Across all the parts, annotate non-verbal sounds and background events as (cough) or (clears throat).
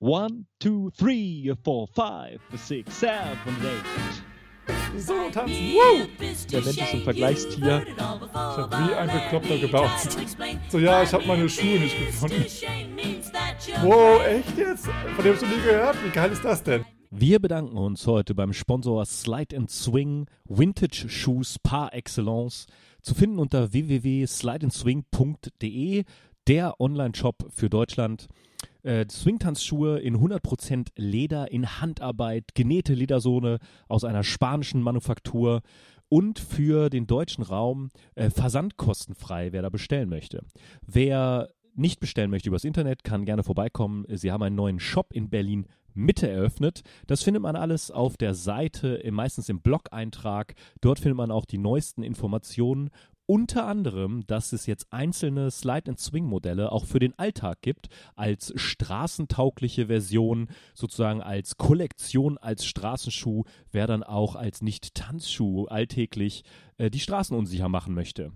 One, two, three, four, five, six, seven, eight. So tanzen. Woo! Der Mensch ist ein Vergleichstier. Ich hab wie ein Bekloppter gebaut. So, ja, ich hab meine Schuhe nicht gefunden. Wow, echt jetzt? Von dem hast du nie gehört? Wie geil ist das denn? Wir bedanken uns heute beim Sponsor Slide and Swing Vintage Shoes par excellence. Zu finden unter www.slideandswing.de, der Online-Shop für Deutschland. Äh, Swingtanzschuhe in 100% Leder, in Handarbeit, genähte Ledersohne aus einer spanischen Manufaktur und für den deutschen Raum äh, versandkostenfrei, wer da bestellen möchte. Wer nicht bestellen möchte übers Internet, kann gerne vorbeikommen. Sie haben einen neuen Shop in Berlin Mitte eröffnet. Das findet man alles auf der Seite, meistens im Blog-Eintrag. Dort findet man auch die neuesten Informationen unter anderem, dass es jetzt einzelne Slide-and-Swing-Modelle auch für den Alltag gibt, als straßentaugliche Version, sozusagen als Kollektion, als Straßenschuh, wer dann auch als Nicht-Tanzschuh alltäglich äh, die Straßen unsicher machen möchte.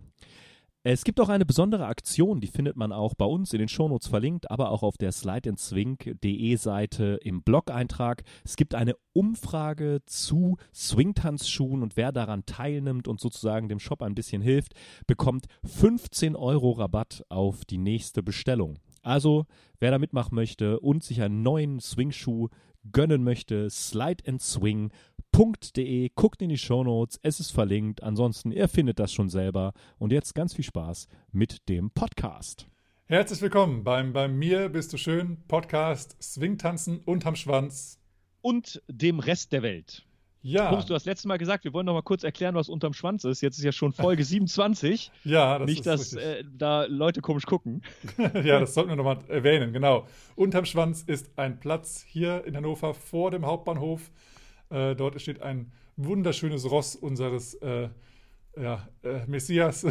Es gibt auch eine besondere Aktion, die findet man auch bei uns in den Shownotes verlinkt, aber auch auf der slideandswing.de Seite im Blog-Eintrag. Es gibt eine Umfrage zu Swingtanzschuhen und wer daran teilnimmt und sozusagen dem Shop ein bisschen hilft, bekommt 15 Euro Rabatt auf die nächste Bestellung. Also, wer da mitmachen möchte und sich einen neuen Swingschuh gönnen möchte, Slide www.ftf.de. Guckt in die Shownotes, es ist verlinkt. Ansonsten, ihr findet das schon selber. Und jetzt ganz viel Spaß mit dem Podcast. Herzlich willkommen beim Bei mir bist du schön Podcast Swingtanzen unterm Schwanz. Und dem Rest der Welt. Ja. Du hast letztes Mal gesagt, wir wollen noch mal kurz erklären, was unterm Schwanz ist. Jetzt ist ja schon Folge (laughs) 27. ja, das Nicht, ist dass äh, da Leute komisch gucken. (laughs) ja, das sollten wir noch mal erwähnen, genau. Unterm Schwanz ist ein Platz hier in Hannover vor dem Hauptbahnhof äh, dort steht ein wunderschönes Ross unseres äh, ja, äh, Messias, (laughs)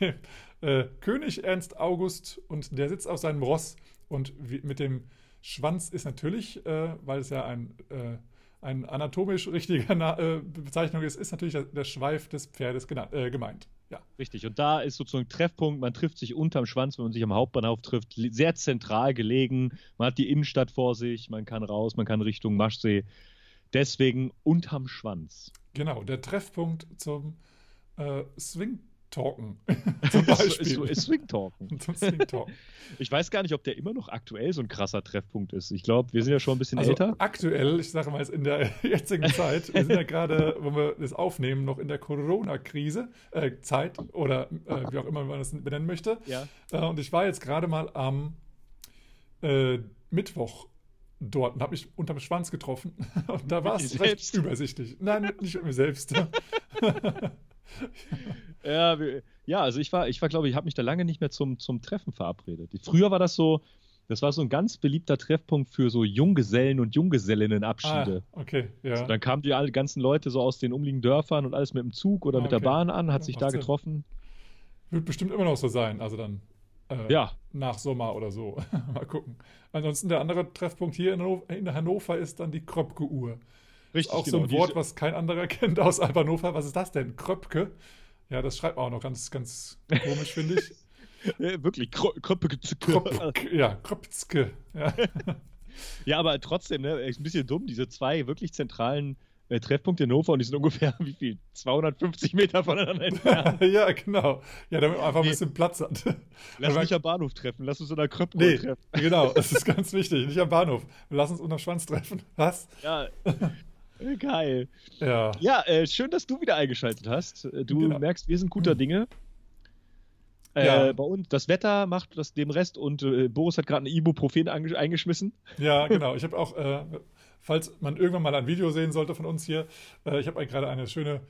dem, äh, König Ernst August. Und der sitzt auf seinem Ross. Und wie, mit dem Schwanz ist natürlich, äh, weil es ja ein äh, ein anatomisch richtiger Na Bezeichnung ist, ist natürlich der, der Schweif des Pferdes gemeint. Ja. Richtig, und da ist sozusagen Treffpunkt, man trifft sich unterm Schwanz, wenn man sich am Hauptbahnhof trifft, sehr zentral gelegen, man hat die Innenstadt vor sich, man kann raus, man kann Richtung Maschsee, deswegen unterm Schwanz. Genau, der Treffpunkt zum äh, Swing Talken. (laughs) Zum Beispiel. Swing Talken. (laughs) Zum Swing Talken. Ich weiß gar nicht, ob der immer noch aktuell so ein krasser Treffpunkt ist. Ich glaube, wir sind ja schon ein bisschen also älter. Aktuell, ich sage mal jetzt in der (laughs) jetzigen Zeit, wir sind ja gerade, wo wir das aufnehmen, noch in der Corona-Krise, äh, Zeit oder äh, wie auch immer man das benennen möchte. Ja. Äh, und ich war jetzt gerade mal am äh, Mittwoch dort und habe mich unterm Schwanz getroffen. Und da war es recht übersichtlich. Nein, nicht mit mir selbst. (laughs) ja, ja, also ich war, ich war, glaube ich, habe mich da lange nicht mehr zum, zum Treffen verabredet. Früher war das so, das war so ein ganz beliebter Treffpunkt für so Junggesellen und Junggesellinnenabschiede. Ah, okay, ja. Also dann kamen die alle ganzen Leute so aus den umliegenden Dörfern und alles mit dem Zug oder ah, mit der Bahn an, hat ja, sich da Sinn. getroffen. Wird bestimmt immer noch so sein, also dann äh, ja. nach Sommer oder so. (laughs) Mal gucken. Ansonsten der andere Treffpunkt hier in Hannover, in Hannover ist dann die Kröpke-Uhr. Richtig, auch genau. so ein Wort, was kein anderer (laughs) kennt aus Hannover. Was ist das denn? Kröpke? Ja, das schreibt man auch noch ganz, ganz komisch, finde ich. (laughs) Ja, wirklich, Kröpke. Ja, Kröpke. Ja. (laughs) ja, aber trotzdem, ne, ist ein bisschen dumm, diese zwei wirklich zentralen äh, Treffpunkte in Hannover und die sind ungefähr, wie viel? 250 Meter voneinander entfernt. ja, genau. Ja, damit man einfach ein bisschen Platz hat. Lass mich am Bahnhof treffen, lass uns in der Kröpke nee, treffen. genau, das ist ganz wichtig. Nicht am Bahnhof. Lass uns unterm Schwanz treffen. Was? Ja. Geil. Ja, ja äh, schön, dass du wieder eingeschaltet hast. Äh, du genau. merkst, wir sind guter hm. Dinge. Äh, ja. Bei uns, das Wetter macht das dem Rest und äh, Boris hat gerade ein Ibuprofen eingeschmissen. Ja, (laughs) genau. Ich habe auch, äh, falls man irgendwann mal ein Video sehen sollte von uns hier, äh, ich habe gerade eine schöne,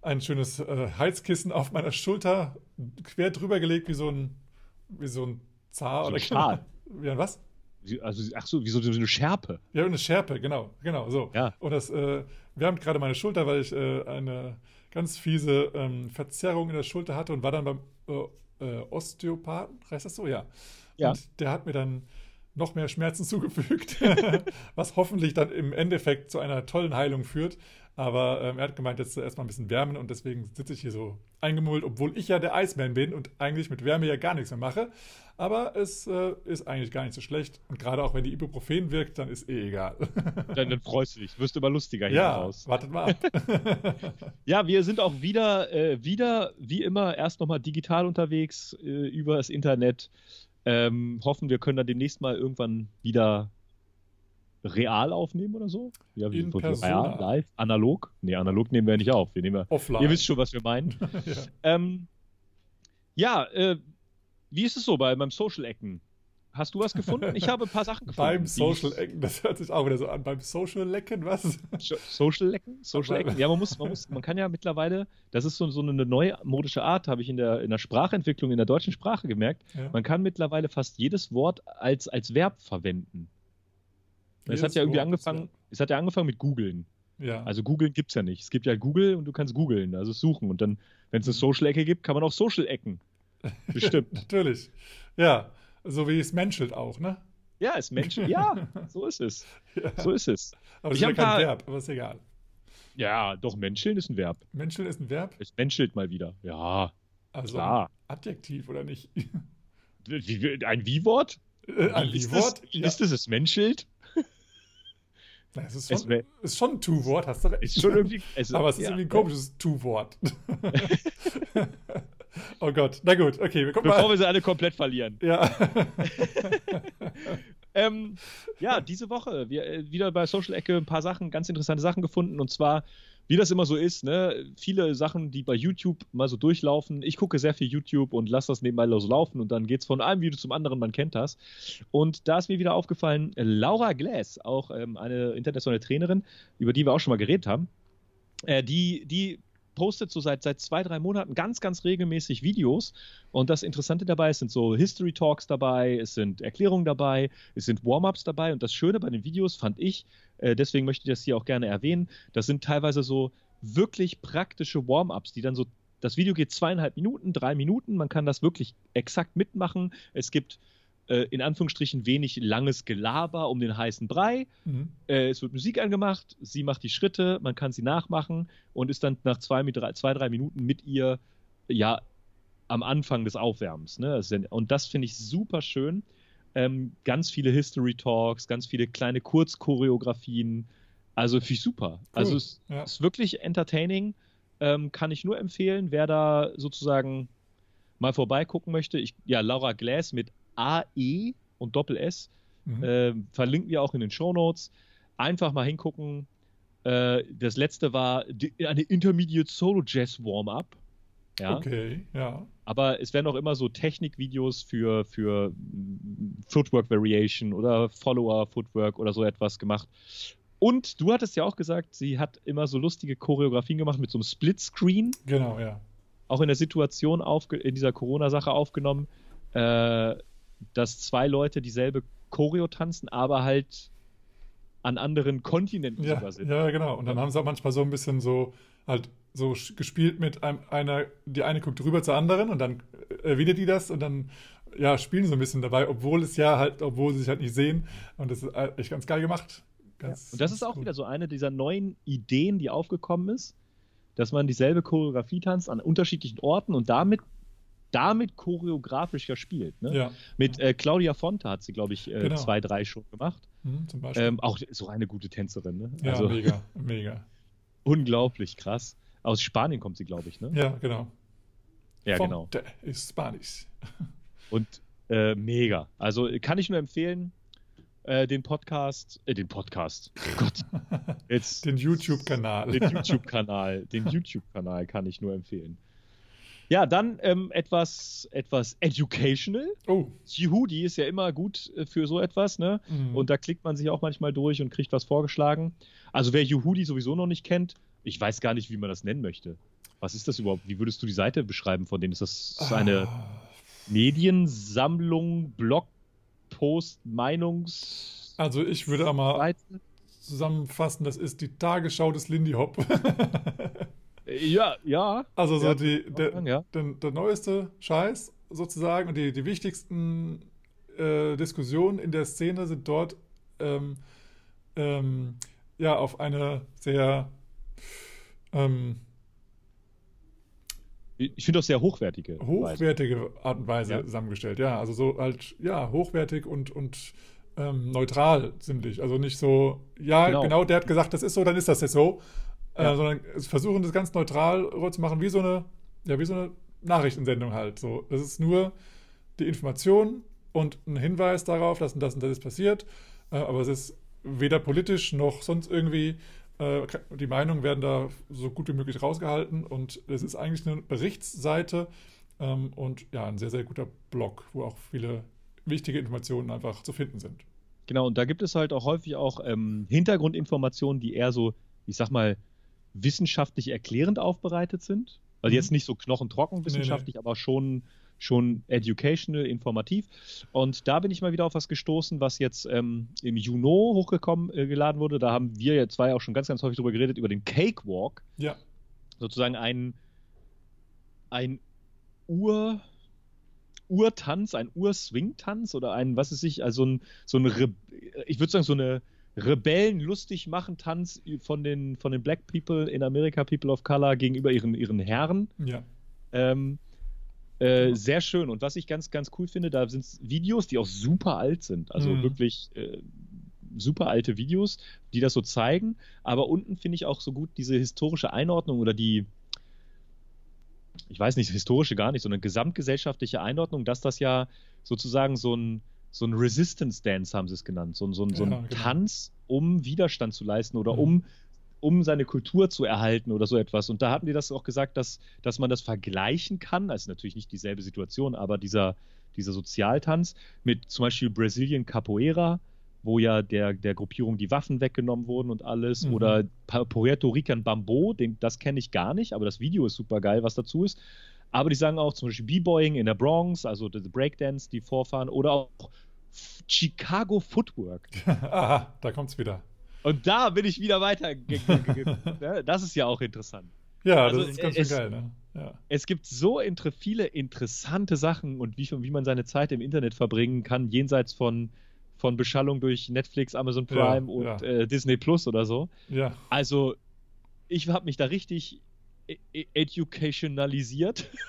ein schönes Heizkissen auf meiner Schulter quer drüber gelegt, wie so ein, wie so ein Zar so oder Schal. (laughs) Wie ein was? Also, ach so, wie so eine Schärpe. Ja, eine Schärpe, genau, genau, so. Ja. Und das äh, wärmt gerade meine Schulter, weil ich äh, eine ganz fiese ähm, Verzerrung in der Schulter hatte und war dann beim äh, äh Osteopathen, heißt das so? Ja. ja. Und der hat mir dann noch mehr Schmerzen (laughs) zugefügt, was hoffentlich dann im Endeffekt zu einer tollen Heilung führt. Aber ähm, er hat gemeint, jetzt erstmal ein bisschen wärmen und deswegen sitze ich hier so eingemullt, obwohl ich ja der Eisman bin und eigentlich mit Wärme ja gar nichts mehr mache. Aber es äh, ist eigentlich gar nicht so schlecht. Und gerade auch wenn die Ibuprofen wirkt, dann ist eh egal. (laughs) dann, dann freust du dich. Wirst du immer lustiger hier ja, raus. Wartet mal ab. (laughs) ja, wir sind auch wieder, äh, wieder wie immer, erst nochmal digital unterwegs äh, über das Internet. Ähm, hoffen, wir können dann demnächst mal irgendwann wieder real aufnehmen oder so? Ja, wie In real, live, analog? Nee, analog nehmen wir ja nicht auf. Wir nehmen ja, Offline. Ihr wisst schon, was wir meinen. (laughs) ja, ähm, ja äh, wie ist es so bei, beim Social-Ecken? Hast du was gefunden? Ich habe ein paar Sachen gefunden. beim Social Ecken, das hört sich auch wieder so an. Beim Social Lecken, was? Social Lecken? Social Ecken. Ja, man muss, man muss, man kann ja mittlerweile, das ist so, so eine neumodische Art, habe ich in der, in der Sprachentwicklung in der deutschen Sprache gemerkt. Ja. Man kann mittlerweile fast jedes Wort als, als Verb verwenden. Es hat ja irgendwie Wort angefangen, es hat ja angefangen mit googeln. Ja. Also googeln gibt es ja nicht. Es gibt ja Google und du kannst googeln, also suchen. Und dann, wenn es eine mhm. Social-Ecke gibt, kann man auch Social-Ecken. (laughs) Bestimmt. Natürlich. Ja, so wie es menschelt auch, ne? Ja, es menschelt. Ja, so ist es. (laughs) Ja. So ist es. Aber es ist ja kein paar... Verb, aber ist egal. Ja, doch, menscheln ist ein Verb. Menscheln ist ein Verb? Es menschelt mal wieder. Ja. Also klar. Adjektiv oder nicht? Ein Wie-Wort? Äh, ein Wie-Wort? Ja. Ist es es menschelt? Na, es ist schon, es ist schon ein Tu-Wort, hast du recht. Ist schon irgendwie, es, Aber es ist ja. irgendwie ein komisches Tu-Wort. (laughs) oh Gott, na gut, okay. Wir Bevor mal. wir sie alle komplett verlieren. Ja. (laughs) ähm, ja, diese Woche wir äh, wieder bei Social Ecke ein paar Sachen, ganz interessante Sachen gefunden. Und zwar wie das immer so ist, ne, viele Sachen, die bei YouTube mal so durchlaufen. Ich gucke sehr viel YouTube und lasse das nebenbei so laufen und dann geht es von einem Video zum anderen, man kennt das. Und da ist mir wieder aufgefallen, Laura Glass, auch ähm, eine internationale Trainerin, über die wir auch schon mal geredet haben, äh, die, die postet so seit, seit zwei, drei Monaten ganz, ganz regelmäßig Videos. Und das Interessante dabei, es sind so History Talks dabei, es sind Erklärungen dabei, es sind Warm-ups dabei. Und das Schöne bei den Videos fand ich, äh, deswegen möchte ich das hier auch gerne erwähnen, das sind teilweise so wirklich praktische Warm-ups, die dann so, das Video geht zweieinhalb Minuten, drei Minuten, man kann das wirklich exakt mitmachen. Es gibt äh, in Anführungsstrichen wenig langes Gelaber um den heißen Brei. Mhm. Äh, es wird Musik angemacht, sie macht die Schritte, man kann sie nachmachen und ist dann nach zwei, drei, zwei, drei Minuten mit ihr ja am Anfang des Aufwärmens. Ne? Und das finde ich super schön. Ähm, ganz viele History Talks, ganz viele kleine Kurzchoreografien. Also finde ich super. Cool. Also es ja. ist wirklich entertaining. Ähm, kann ich nur empfehlen, wer da sozusagen mal vorbeigucken möchte. Ich, ja, Laura Glass mit AE und Doppel S. Mhm. Äh, verlinken wir auch in den Show Notes. Einfach mal hingucken. Äh, das letzte war die, eine Intermediate Solo Jazz Warm-Up. Ja. Okay, ja. Aber es werden auch immer so Technikvideos für, für Footwork Variation oder Follower Footwork oder so etwas gemacht. Und du hattest ja auch gesagt, sie hat immer so lustige Choreografien gemacht mit so einem Splitscreen. Genau, ja. Auch in der Situation in dieser Corona-Sache aufgenommen. Äh, dass zwei Leute dieselbe Choreo tanzen, aber halt an anderen Kontinenten ja, sogar sind. Ja, genau. Und dann haben sie auch manchmal so ein bisschen so halt so gespielt mit einem, einer, die eine guckt rüber zur anderen und dann erwidert die das und dann ja, spielen so ein bisschen dabei, obwohl es ja halt, obwohl sie sich halt nicht sehen. Und das ist echt ganz geil gemacht. Ganz, ja. Und das ist auch gut. wieder so eine dieser neuen Ideen, die aufgekommen ist, dass man dieselbe Choreografie tanzt an unterschiedlichen Orten und damit damit choreografischer spielt. Ne? Ja. Mit äh, Claudia Fonte hat sie, glaube ich, äh, genau. zwei, drei schon gemacht. Mhm, zum Beispiel. Ähm, auch so eine gute Tänzerin. Ne? Ja, also, mega, (laughs) mega. unglaublich krass. Aus Spanien kommt sie, glaube ich. Ne? Ja, genau. Ja, genau. Fonte genau. ist Spanisch. Und äh, mega. Also kann ich nur empfehlen, äh, den Podcast, äh, den Podcast, oh Gott, (laughs) jetzt den YouTube-Kanal, den YouTube-Kanal, den YouTube-Kanal kann ich nur empfehlen. Ja, dann ähm, etwas, etwas educational. Oh. Yehudi ist ja immer gut äh, für so etwas, ne? Mhm. Und da klickt man sich auch manchmal durch und kriegt was vorgeschlagen. Also wer Yehudi sowieso noch nicht kennt, ich weiß gar nicht, wie man das nennen möchte. Was ist das überhaupt? Wie würdest du die Seite beschreiben von denen? Ist das ah. eine Mediensammlung, Blogpost, Meinungs... Also ich würde einmal zusammenfassen, das ist die Tagesschau des Lindy Hop. (laughs) Ja, ja. Also so ja, die, der, ja. der, der, neueste Scheiß sozusagen und die, die wichtigsten äh, Diskussionen in der Szene sind dort ähm, ähm, ja auf eine sehr ähm, ich finde auch sehr hochwertige. Hochwertige Weise. Art und Weise ja. zusammengestellt, ja. Also so halt, ja, hochwertig und, und ähm, neutral ziemlich. Also nicht so, ja, genau. genau. der hat gesagt, das ist so, dann ist das jetzt so. Ja. Äh, sondern versuchen das ganz neutral zu machen, wie so eine, ja, wie so eine Nachrichtensendung halt. So, das ist nur die Information und ein Hinweis darauf, dass das und das ist passiert. Äh, aber es ist weder politisch noch sonst irgendwie äh, die Meinungen werden da so gut wie möglich rausgehalten und es ist eigentlich eine Berichtsseite ähm, und ja, ein sehr, sehr guter Blog, wo auch viele wichtige Informationen einfach zu finden sind. Genau, und da gibt es halt auch häufig auch ähm, Hintergrundinformationen, die eher so, ich sag mal, wissenschaftlich erklärend aufbereitet sind. Also mhm. jetzt nicht so knochentrocken wissenschaftlich, nee, nee. aber schon schon educational, informativ. Und da bin ich mal wieder auf was gestoßen, was jetzt ähm, im Juno hochgekommen äh, geladen wurde. Da haben wir jetzt zwei auch schon ganz, ganz häufig drüber geredet, über den Cakewalk. Ja. Sozusagen ein, ein Ur. Urtanz, ein Urswing-Tanz oder ein, was ist ich, also ein, so ein, ich würde sagen, so eine Rebellen lustig machen Tanz von den, von den Black People in Amerika, People of Color, gegenüber ihren, ihren Herren. Ja. Ähm, äh, sehr schön. Und was ich ganz, ganz cool finde, da sind Videos, die auch super alt sind. Also mhm. wirklich äh, super alte Videos, die das so zeigen. Aber unten finde ich auch so gut diese historische Einordnung oder die, ich weiß nicht, historische gar nicht, sondern gesamtgesellschaftliche Einordnung, dass das ja sozusagen so ein, so ein Resistance Dance haben sie es genannt, so, so, so ein ja, genau. Tanz, um Widerstand zu leisten oder mhm. um um seine Kultur zu erhalten oder so etwas. Und da hatten die das auch gesagt, dass, dass man das vergleichen kann. Also natürlich nicht dieselbe Situation, aber dieser, dieser Sozialtanz mit zum Beispiel Brazilian Capoeira, wo ja der, der Gruppierung die Waffen weggenommen wurden und alles. Mhm. Oder Puerto Rican Bambo, den, das kenne ich gar nicht, aber das Video ist super geil, was dazu ist. Aber die sagen auch zum Beispiel B-Boying in der Bronx, also the Breakdance, die vorfahren, oder auch Chicago Footwork. (laughs) Aha, da kommt's wieder. Und da bin ich wieder weiter. Ne? das ist ja auch interessant. Ja, also, das ist ganz es, geil, ne? Ja. Es gibt so inter viele interessante Sachen und wie, wie man seine Zeit im Internet verbringen kann, jenseits von, von Beschallung durch Netflix, Amazon Prime ja, und ja. Äh, Disney Plus oder so. Ja. Also, ich habe mich da richtig educationalisiert. (laughs)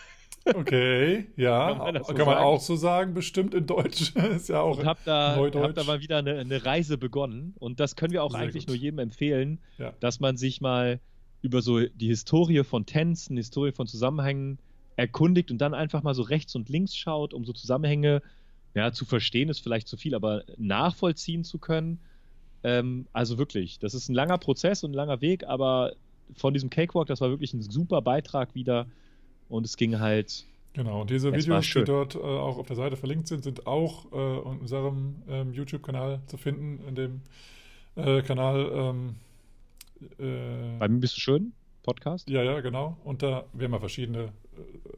Okay, ja, kann man, so kann man auch so sagen, bestimmt in Deutsch. (laughs) ist ja auch und hab da, Neudeutsch. hab da mal wieder eine, eine, Reise begonnen und das können wir auch Sehr eigentlich gut. nur jedem empfehlen, ja. dass man sich mal über so die Historie von Tänzen, Historie von Zusammenhängen erkundigt und dann einfach mal so rechts und links schaut, um so Zusammenhänge ja, zu verstehen, ist vielleicht zu viel, aber nachvollziehen zu können. Ähm, also wirklich, das ist ein langer Prozess und ein langer Weg, aber von diesem Cakewalk, das war wirklich ein super Beitrag wieder und es ging halt. Genau, und diese Videos, die dort äh, auch auf der Seite verlinkt sind, sind auch äh, in unserem ähm, YouTube-Kanal zu finden, in dem äh, Kanal. Ähm, äh, Bei mir bist du schön? Podcast? Ja, ja, genau. Und da, wir haben ja verschiedene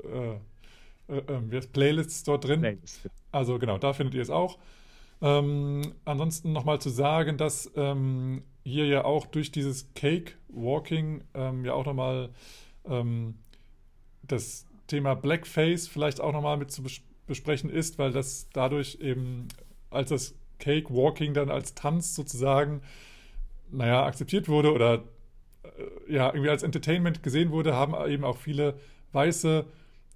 äh, äh, Playlists dort drin. Playlist. Also genau, da findet ihr es auch. Ähm, ansonsten nochmal zu sagen, dass ähm, hier ja auch durch dieses Cake Walking ähm, ja auch nochmal ähm, das Thema Blackface vielleicht auch nochmal mit zu besprechen ist, weil das dadurch eben, als das Cake Walking dann als Tanz sozusagen, naja, akzeptiert wurde oder äh, ja, irgendwie als Entertainment gesehen wurde, haben eben auch viele weiße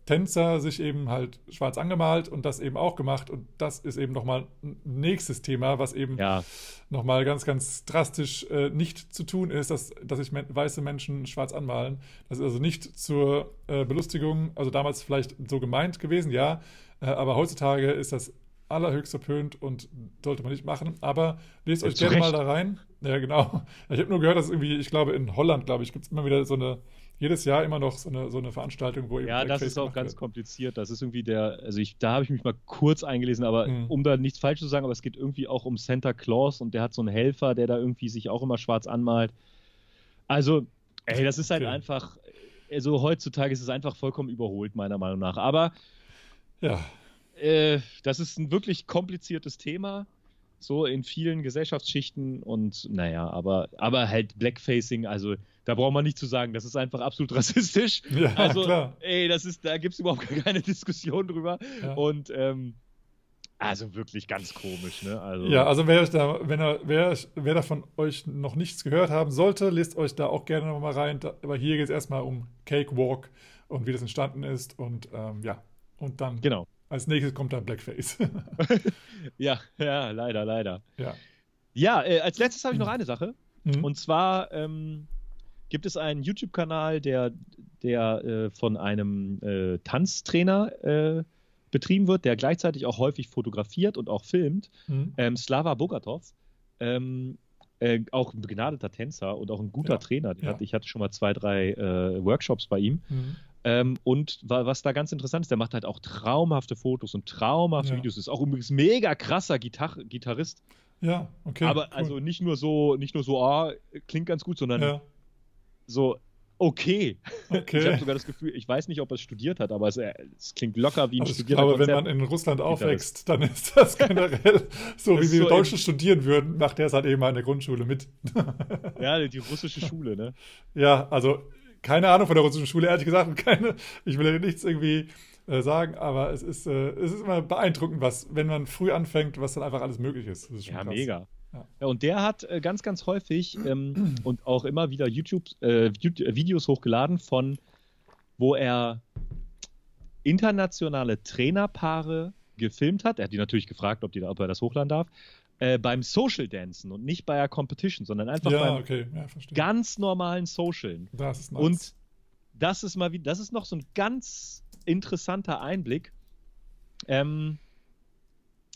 Tänzer sich eben halt schwarz angemalt und das eben auch gemacht. Und das ist eben nochmal ein nächstes Thema, was eben ja. nochmal ganz, ganz drastisch äh, nicht zu tun ist, dass, dass sich weiße Menschen schwarz anmalen. Das ist also nicht zur äh, Belustigung, also damals vielleicht so gemeint gewesen, ja, äh, aber heutzutage ist das allerhöchst verpönt und sollte man nicht machen. Aber lest euch gerne mal da rein. Ja, genau. Ich habe nur gehört, dass irgendwie, ich glaube, in Holland, glaube ich, gibt es immer wieder so eine jedes Jahr immer noch so eine, so eine Veranstaltung, wo eben. Ja, das ist auch ganz wird. kompliziert. Das ist irgendwie der, also ich, da habe ich mich mal kurz eingelesen, aber mhm. um da nichts falsch zu sagen, aber es geht irgendwie auch um Santa Claus und der hat so einen Helfer, der da irgendwie sich auch immer schwarz anmalt. Also, ey, das ist halt okay. einfach, also heutzutage ist es einfach vollkommen überholt, meiner Meinung nach. Aber ja. Äh, das ist ein wirklich kompliziertes Thema so in vielen Gesellschaftsschichten und naja, aber, aber halt Blackfacing, also da braucht man nicht zu sagen, das ist einfach absolut (laughs) rassistisch. Ja, also, klar. ey, das ist, da gibt es überhaupt keine (laughs) Diskussion drüber. Ja. Und ähm, Also wirklich ganz komisch, ne? Also ja, also wer, da, wenn er, wer, wer da von euch noch nichts gehört haben sollte, lest euch da auch gerne nochmal rein. Da, aber hier geht es erstmal um Cakewalk und wie das entstanden ist. Und ähm, ja, und dann genau. Als nächstes kommt dann Blackface. (laughs) ja, ja, leider, leider. Ja, ja äh, als letztes habe ich noch eine Sache. Mhm. Und zwar ähm, gibt es einen YouTube-Kanal, der, der äh, von einem äh, Tanztrainer äh, betrieben wird, der gleichzeitig auch häufig fotografiert und auch filmt, mhm. ähm, Slava Bogatov. Ähm, äh, auch ein begnadeter Tänzer und auch ein guter ja. Trainer. Ja. Hat, ich hatte schon mal zwei, drei äh, Workshops bei ihm. Mhm. Ähm, und was da ganz interessant ist, der macht halt auch traumhafte Fotos und traumhafte ja. Videos. Ist auch übrigens mega krasser Gitar Gitarrist. Ja, okay. Aber cool. also nicht nur so, nicht nur so, ah, klingt ganz gut, sondern ja. so, okay. (laughs) okay. Ich habe sogar das Gefühl, ich weiß nicht, ob er es studiert hat, aber es, äh, es klingt locker wie ein also studierter glaube, wenn man in Russland aufwächst, dann ist das (laughs) generell so, das wie wir so Deutsche studieren würden, macht der es halt eben mal in der Grundschule mit. ja, die russische Schule, ne? Ja, also keine Ahnung von der russischen Schule, ehrlich gesagt. Keine, ich will ja nichts irgendwie äh, sagen, aber es ist, äh, es ist immer beeindruckend, was, wenn man früh anfängt, was dann einfach alles möglich ist. ist ja, krass. mega. Ja. und der hat äh, ganz, ganz häufig ähm, (clears throat) und auch immer wieder YouTube äh, Videos hochgeladen von, wo er internationale Trainerpaare gefilmt hat. Er hat die natürlich gefragt, ob, die, ob er das hochladen darf. Äh, beim Social Dancen und nicht bei der Competition, sondern einfach ja, beim okay. ja, ganz normalen Socialen. Das ist nice. Und das ist mal wie, das ist noch so ein ganz interessanter Einblick. Ähm,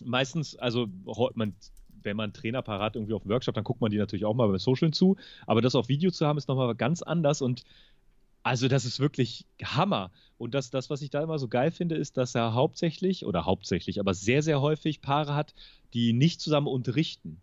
meistens, also man wenn man Trainer parat irgendwie auf dem Workshop, dann guckt man die natürlich auch mal beim Social zu. Aber das auf Video zu haben, ist nochmal ganz anders und also das ist wirklich Hammer. Und das, das, was ich da immer so geil finde, ist, dass er hauptsächlich, oder hauptsächlich, aber sehr, sehr häufig Paare hat, die nicht zusammen unterrichten.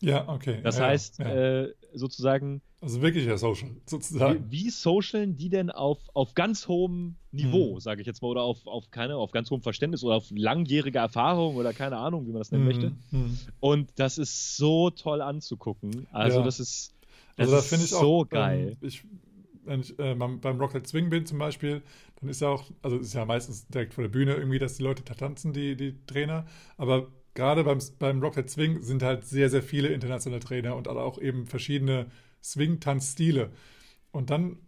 Ja, okay. Das ja, heißt, ja. Äh, sozusagen. Also wirklich ja Social, sozusagen. Wie, wie socialen die denn auf, auf ganz hohem Niveau, hm. sage ich jetzt mal, oder auf, auf keine, auf ganz hohem Verständnis oder auf langjährige Erfahrung oder keine Ahnung, wie man das nennen hm. möchte. Hm. Und das ist so toll anzugucken. Also, ja. das ist. Das also, das ich so auch, geil. Ähm, ich, wenn ich äh, beim Rocket Swing bin zum Beispiel, dann ist ja auch, also ist ja meistens direkt vor der Bühne irgendwie, dass die Leute tanzen, die, die Trainer. Aber gerade beim, beim Rocket Swing sind halt sehr, sehr viele internationale Trainer und auch eben verschiedene Swing-Tanzstile. Und dann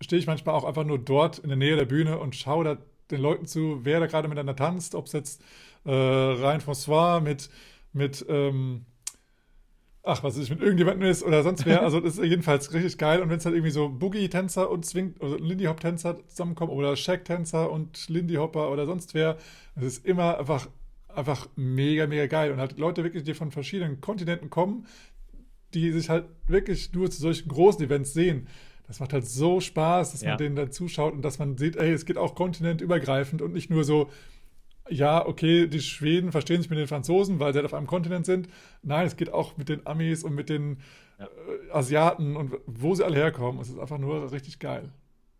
stehe ich manchmal auch einfach nur dort in der Nähe der Bühne und schaue da den Leuten zu, wer da gerade miteinander tanzt, ob es jetzt äh, Ryan François mit, mit ähm, ach, was ist, mit irgendjemandem ist oder sonst wer. Also das ist jedenfalls richtig geil. Und wenn es halt irgendwie so Boogie-Tänzer und Swing, also Lindy Hop-Tänzer zusammenkommen oder Shack-Tänzer und Lindy Hopper oder sonst wer, es ist immer einfach einfach mega, mega geil. Und halt Leute wirklich, die von verschiedenen Kontinenten kommen, die sich halt wirklich nur zu solchen großen Events sehen. Das macht halt so Spaß, dass ja. man denen da zuschaut und dass man sieht, ey, es geht auch kontinentübergreifend und nicht nur so, ja, okay, die Schweden verstehen sich mit den Franzosen, weil sie halt auf einem Kontinent sind. Nein, es geht auch mit den Amis und mit den ja. äh, Asiaten und wo sie alle herkommen. Es ist einfach nur richtig geil.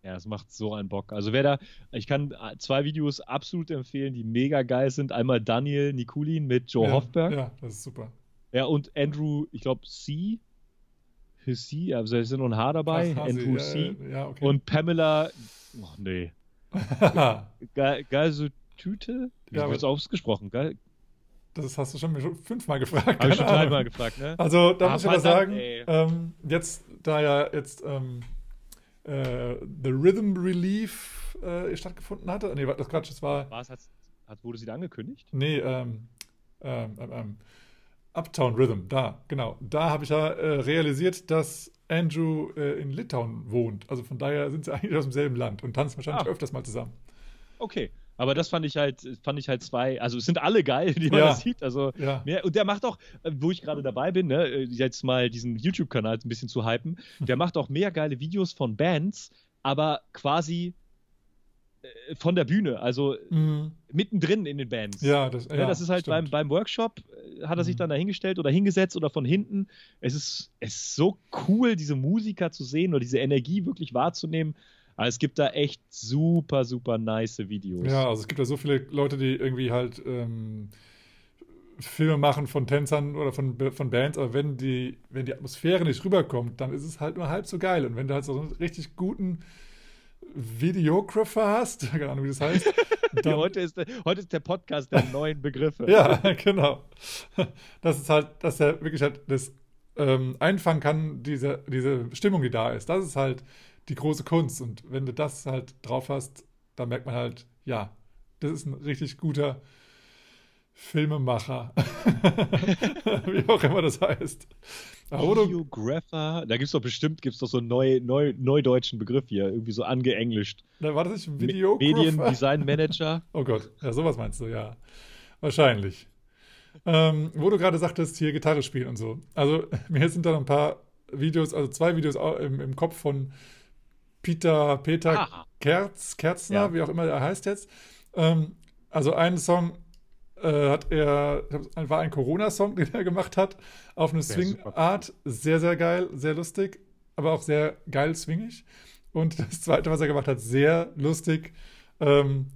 Ja, es macht so einen Bock. Also wer da, ich kann zwei Videos absolut empfehlen, die mega geil sind. Einmal Daniel Nikulin mit Joe ja, Hofberg. Ja, das ist super. Ja, und Andrew, ich glaube, C. C, also da ist noch ein H dabei. Ach, Andrew C. Ja, ja, okay. Und Pamela, oh nee. (laughs) Geisutüte? Wie ja, wird es ausgesprochen? Ge das hast du schon fünfmal gefragt. Habe ich schon dreimal gefragt, ne? Also, da ah, muss ich aber sagen, ähm, jetzt, da ja jetzt ähm, äh, The Rhythm Relief äh, stattgefunden hatte. Nee, das Quatsch, das war. Was, hat, hat, wurde sie da angekündigt? Nee, ähm, ähm, ähm, ähm, Uptown Rhythm, da, genau. Da habe ich ja äh, realisiert, dass Andrew äh, in Litauen wohnt. Also von daher sind sie (laughs) eigentlich aus demselben Land und tanzen wahrscheinlich ah. öfters mal zusammen. Okay. Aber das fand ich halt, fand ich halt zwei, also es sind alle geil, (laughs) die man ja. sieht. Also ja. mehr, und der macht auch, äh, wo ich gerade dabei bin, ne, äh, jetzt mal diesen YouTube-Kanal ein bisschen zu hypen, der macht auch mehr geile Videos von Bands, aber quasi äh, von der Bühne, also mhm. mittendrin in den Bands. Ja, das, ja, ja das ist halt beim, beim Workshop, hat er sich mhm. dann dahingestellt oder hingesetzt oder von hinten. Es ist, es ist so cool, diese Musiker zu sehen oder diese Energie wirklich wahrzunehmen. Aber es gibt da echt super, super nice Videos. Ja, also es gibt da so viele Leute, die irgendwie halt ähm, Filme machen von Tänzern oder von, von Bands, aber wenn die, wenn die Atmosphäre nicht rüberkommt, dann ist es halt nur halb so geil. Und wenn du halt so einen richtig guten Videographer hast, (laughs) keine Ahnung, wie das heißt, (laughs) Dann, heute, ist, heute ist der Podcast der neuen Begriffe. (laughs) ja, genau. Das ist halt, dass er wirklich halt das ähm, einfangen kann, diese, diese Stimmung, die da ist. Das ist halt die große Kunst. Und wenn du das halt drauf hast, dann merkt man halt, ja, das ist ein richtig guter Filmemacher. (laughs) Wie auch immer das heißt. Videographer, da gibt es doch bestimmt gibt's doch so einen neu, neu, neudeutschen Begriff hier, irgendwie so angeenglischt. Da war das nicht Videographer? Mediendesign Manager. (laughs) oh Gott, ja, sowas meinst du, ja. Wahrscheinlich. Ähm, wo du gerade sagtest, hier Gitarre spielen und so. Also, (laughs) mir sind da noch ein paar Videos, also zwei Videos im, im Kopf von Peter, Peter Kerz, Kerzner, ja. wie auch immer er heißt jetzt. Ähm, also, einen Song äh, hat er, war ein Corona-Song, (laughs) den er gemacht hat, auf eine Swing-Art. Sehr, sehr geil, sehr lustig, aber auch sehr geil swingig. Und (laughs) das zweite, was er gemacht hat, sehr lustig, ähm,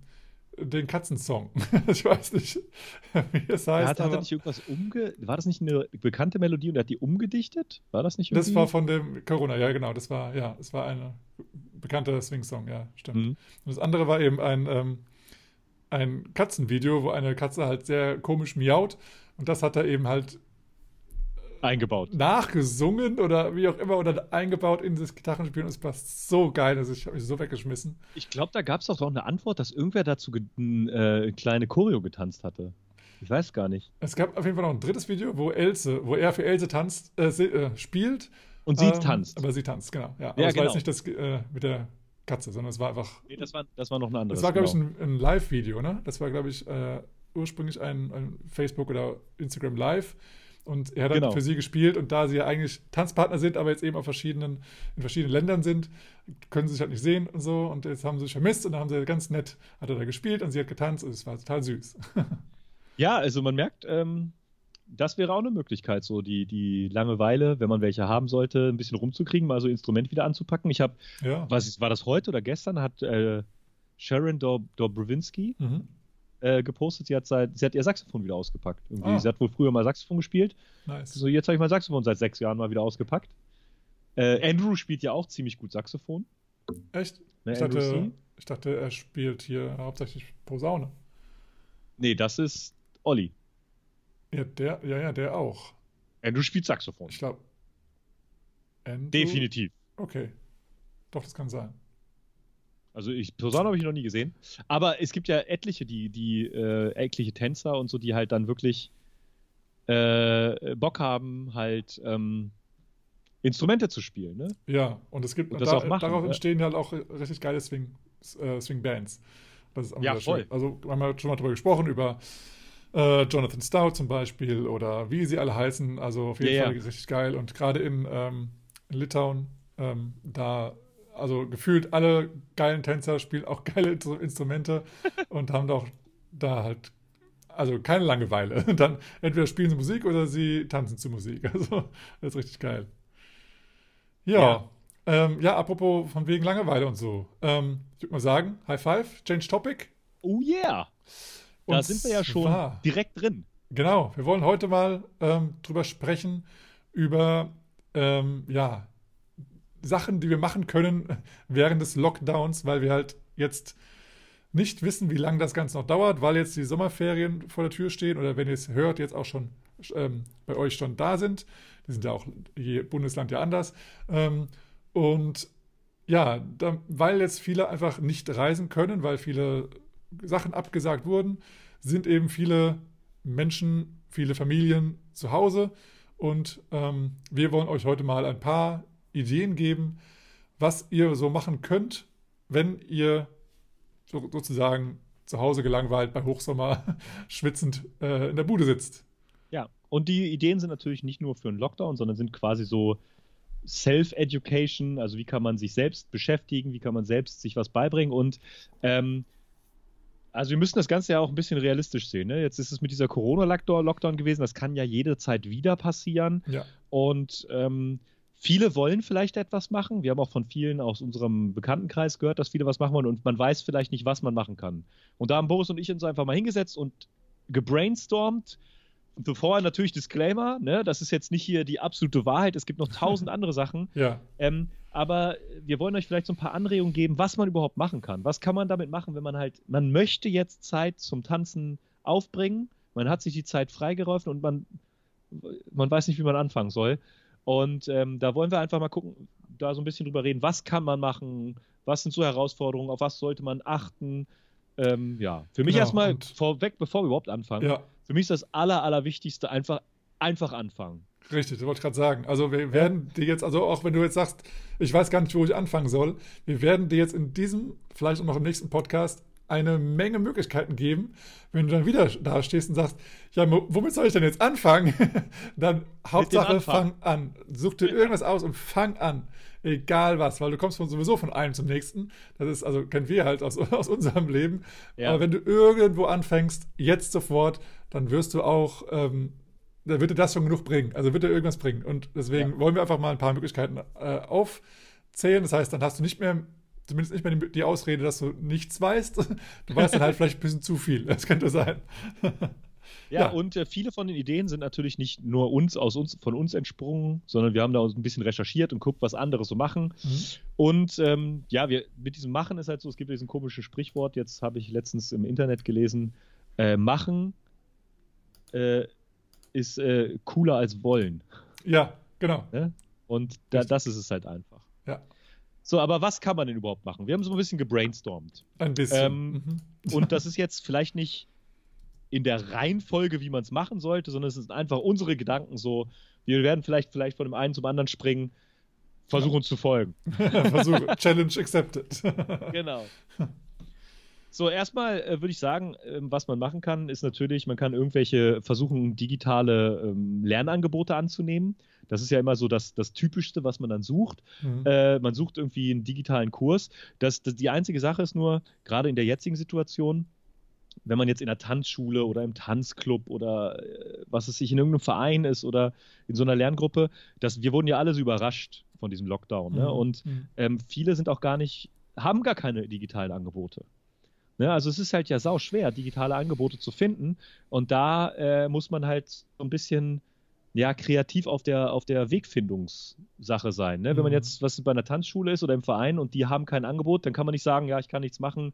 den Katzensong. (laughs) ich weiß nicht, wie es heißt. Hat, hat er nicht irgendwas umge... War das nicht eine bekannte Melodie und er hat die umgedichtet? War das nicht irgendwie? Das war von dem Corona, ja genau. Das war, ja, es war ein bekannter Swing-Song, ja, stimmt. Mhm. Und das andere war eben ein, ähm, ein Katzenvideo, wo eine Katze halt sehr komisch miaut. Und das hat er eben halt eingebaut. Nachgesungen oder wie auch immer oder eingebaut in das Gitarrenspiel und es war so geil, also ich habe mich so weggeschmissen. Ich glaube, da gab es auch eine Antwort, dass irgendwer dazu eine äh, kleine Choreo getanzt hatte. Ich weiß gar nicht. Es gab auf jeden Fall noch ein drittes Video, wo Else, wo er für Else tanzt, äh, äh, spielt. Und sie ähm, tanzt. Aber sie tanzt, genau. Ja, aber ja, es genau. war jetzt nicht das äh, mit der Katze, sondern es war einfach. Nee, das war, das war noch ein anderes. Das war, glaube genau. ich, ein, ein Live-Video, ne? Das war, glaube ich, äh, ursprünglich ein, ein Facebook oder Instagram Live und er hat genau. dann für sie gespielt und da sie ja eigentlich Tanzpartner sind, aber jetzt eben auf verschiedenen, in verschiedenen Ländern sind, können sie sich halt nicht sehen und so. Und jetzt haben sie sich vermisst und dann haben sie ganz nett, hat er da gespielt und sie hat getanzt und es war total süß. (laughs) ja, also man merkt, ähm, das wäre auch eine Möglichkeit, so die, die Langeweile, wenn man welche haben sollte, ein bisschen rumzukriegen, mal so Instrument wieder anzupacken. Ich habe, ja. was war das heute oder gestern, hat äh, Sharon Dobrowinski, mhm äh, gepostet, sie hat, seit, sie hat ihr Saxophon wieder ausgepackt. Ah. Sie hat wohl früher mal Saxophon gespielt. Nice. So, jetzt habe ich mein Saxophon seit sechs Jahren mal wieder ausgepackt. Äh, Andrew spielt ja auch ziemlich gut Saxophon. Echt? Ne, ich, dachte, ich, dachte, er spielt hier hauptsächlich Posaune. Nee, das ist Olli. Ja, der, ja, ja, der auch. Andrew spielt Saxophon. Ich glaube. Definitiv. Okay. Doch, das kann sein. Also ich Posaune habe ich noch nie gesehen. Aber es gibt ja etliche, die, die äh, etliche Tänzer und so, die halt dann wirklich äh, Bock haben, halt ähm, Instrumente zu spielen. Ne? Ja, und es gibt und das da, auch machen, darauf entstehen halt auch richtig geile Swing, äh, Swing Bands. Das ist ja, voll. Schön. Also wir haben ja schon mal darüber gesprochen, über äh, Jonathan Stout zum Beispiel oder wie sie alle heißen. Also auf jeden ja, Fall ja. richtig geil. Und gerade in, ähm, in Litauen, ähm, da also gefühlt alle geilen Tänzer spielen auch (laughs) geile Instrumente und haben doch da halt also keine Langeweile. (laughs) Dann entweder spielen sie Musik oder sie tanzen zu Musik. (laughs) Also das ist richtig geil. Ja, ja, ähm, ja apropos von wegen Langeweile und so. Ähm, ich würde mal sagen, High Five, Change Topic. Oh yeah. Da und sind wir ja schon zwar, direkt drin. Genau, wir wollen heute mal ähm, drüber sprechen, über ähm, ja, Sachen, die wir machen können während des Lockdowns, weil wir halt jetzt nicht wissen, wie lange das Ganze noch dauert, weil jetzt die Sommerferien vor der Tür stehen oder wenn ihr es hört, jetzt auch schon ähm, bei euch schon da sind. Die sind ja auch je Bundesland ja anders. Ähm, und ja, da, weil jetzt viele einfach nicht reisen können, weil viele Sachen abgesagt wurden, sind eben viele Menschen, viele Familien zu Hause. Und ähm, wir wollen euch heute mal ein paar Ideen geben, was ihr so machen könnt, wenn ihr so, sozusagen zu Hause gelangweilt bei Hochsommer (laughs) schwitzend äh, in der Bude sitzt. Ja, und die Ideen sind natürlich nicht nur für einen Lockdown, sondern sind quasi so Self-Education, also wie kann man sich selbst beschäftigen, wie kann man selbst sich was beibringen und ähm, also wir müssen das Ganze ja auch ein bisschen realistisch sehen. Ne? Jetzt ist es mit dieser Corona-Lockdown gewesen, das kann ja jederzeit wieder passieren. Ja. Und ähm, Viele wollen vielleicht etwas machen. Wir haben auch von vielen aus unserem Bekanntenkreis gehört, dass viele was machen wollen und man weiß vielleicht nicht, was man machen kann. Und da haben Boris und ich uns einfach mal hingesetzt und gebrainstormt, bevor natürlich Disclaimer, ne, das ist jetzt nicht hier die absolute Wahrheit, es gibt noch tausend (laughs) andere Sachen. Ja. Ähm, aber wir wollen euch vielleicht so ein paar Anregungen geben, was man überhaupt machen kann. Was kann man damit machen, wenn man halt, man möchte jetzt Zeit zum Tanzen aufbringen, man hat sich die Zeit freigeräumt und man, man weiß nicht, wie man anfangen soll. Und ähm, da wollen wir einfach mal gucken, da so ein bisschen drüber reden, was kann man machen, was sind so Herausforderungen, auf was sollte man achten. Ähm, ja, für mich Genau, erstmal vorweg, bevor wir überhaupt anfangen, Ja, für mich ist das Aller, Allerwichtigste einfach, einfach anfangen. richtig, das wollte ich gerade sagen. Also wir werden dir jetzt, also auch wenn du jetzt sagst, ich weiß gar nicht, wo ich anfangen soll, wir werden dir jetzt in diesem, vielleicht auch noch im nächsten Podcast, eine Menge Möglichkeiten geben. Wenn du dann wieder da stehst und sagst, ja, womit soll ich denn jetzt anfangen? (laughs) dann Hauptsache fang an. Such dir irgendwas aus und fang an. Egal was, weil du kommst von sowieso von einem zum nächsten. Das ist, also kennen wir halt aus, (laughs) aus unserem Leben. Ja. Aber wenn du irgendwo anfängst, jetzt sofort, dann wirst du auch, ähm, da wird dir das schon genug bringen. Also wird dir irgendwas bringen. Und deswegen wollen wir einfach mal ein paar Möglichkeiten äh, aufzählen. Das heißt, dann hast du nicht mehr, zumindest nicht mehr die, Ausrede, dass du nichts weißt. (laughs) Du weißt dann halt vielleicht ein bisschen zu viel. Das könnte sein. (laughs) Ja, Ja. und äh, viele von den Ideen sind natürlich nicht nur uns aus uns von uns entsprungen, sondern wir haben da uns ein bisschen recherchiert und guckt, was andere so machen. Und ähm, ja, wir mit diesem Machen ist halt so, es gibt diesen komischen Sprichwort, jetzt habe ich letztens im Internet gelesen, äh, machen äh, ist äh, cooler als wollen. Ja, genau. Ne? Und da, das ist es halt einfach. Ja, So, aber was kann man denn überhaupt machen? Wir haben so ein bisschen gebrainstormt. ein bisschen. Ähm, Mhm. Und (laughs) das ist jetzt vielleicht nicht in der Reihenfolge, wie man es machen sollte, sondern es sind einfach unsere Gedanken so. Wir werden vielleicht, vielleicht von dem einen zum anderen springen, versuchen uns zu folgen. (laughs) Versuche. Challenge accepted. (laughs) Genau. So, erstmal äh, würde ich sagen, ähm, was man machen kann, ist natürlich, man kann irgendwelche versuchen, digitale ähm, Lernangebote anzunehmen. Das ist ja immer so das, das Typischste, was man dann sucht. Mhm. Äh, man sucht irgendwie einen digitalen Kurs. Das, das, die einzige Sache ist nur, gerade in der jetzigen Situation, wenn man jetzt in einer Tanzschule oder im Tanzclub oder äh, was es sich in irgendeinem Verein ist oder in so einer Lerngruppe, dass wir wurden ja alle so überrascht von diesem Lockdown. Ne? Mhm. Und Mhm. ähm, viele sind auch gar nicht, haben gar keine digitalen Angebote. Ne? Also es ist halt ja sau schwer, digitale Angebote zu finden. Und da äh, muss man halt so ein bisschen ja, kreativ auf der, auf der Wegfindungssache sein. Ne? Wenn man Mhm. jetzt was bei einer Tanzschule ist oder im Verein und die haben kein Angebot, dann kann man nicht sagen, ja, ich kann nichts machen.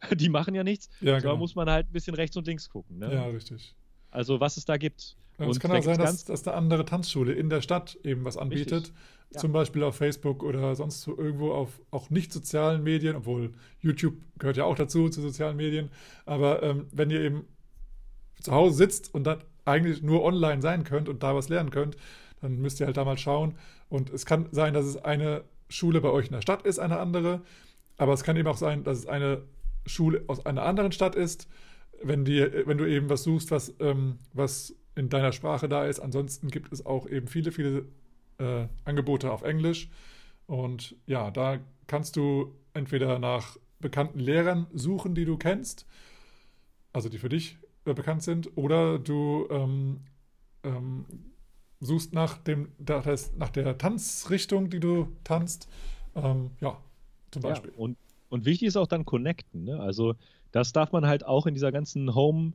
(laughs) Die machen ja nichts. Ja, Da genau. muss man halt ein bisschen rechts und links gucken. Ne? ja, richtig. Also was es da gibt. Ja, es Und kann auch sein, dass, dass eine andere Tanzschule in der Stadt eben was anbietet. Ja. Zum Beispiel auf Facebook oder sonst so irgendwo auf auch nicht sozialen Medien, obwohl YouTube gehört ja auch dazu, zu sozialen Medien. Aber ähm, wenn ihr eben zu Hause sitzt und dann eigentlich nur online sein könnt und da was lernen könnt, dann müsst ihr halt da mal schauen. Und es kann sein, dass es eine Schule bei euch in der Stadt ist, eine andere. Aber es kann eben auch sein, dass es eine Schule aus einer anderen Stadt ist, wenn, die, wenn du eben was suchst, was, ähm, was in deiner Sprache da ist. Ansonsten gibt es auch eben viele, viele äh, Angebote auf Englisch. Und ja, da kannst du entweder nach bekannten Lehrern suchen, die du kennst, also die für dich äh, bekannt sind, oder du ähm, ähm, suchst nach, dem, nach, der Tanzrichtung, die du tanzt. Ähm, ja, zum Ja, Beispiel. und, und wichtig ist auch dann connecten. Ne? Also das darf man halt auch in dieser ganzen Home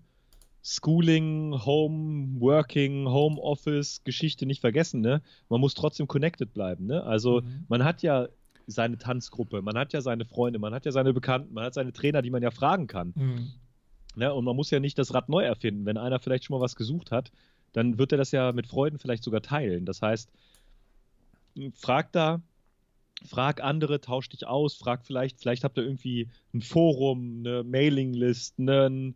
Schooling, Home Working, Home Office Geschichte nicht vergessen. Ne? Man muss trotzdem connected bleiben. Ne? Also Mhm. man hat ja seine Tanzgruppe, man hat ja seine Freunde, man hat ja seine Bekannten, man hat seine Trainer, die man ja fragen kann. Mhm. Ne? Und man muss ja nicht das Rad neu erfinden. Wenn einer vielleicht schon mal was gesucht hat, dann wird er das ja mit Freuden vielleicht sogar teilen. Das heißt, frag da, frag andere, tausch dich aus, frag vielleicht, vielleicht habt ihr irgendwie ein Forum, eine Mailinglist, einen,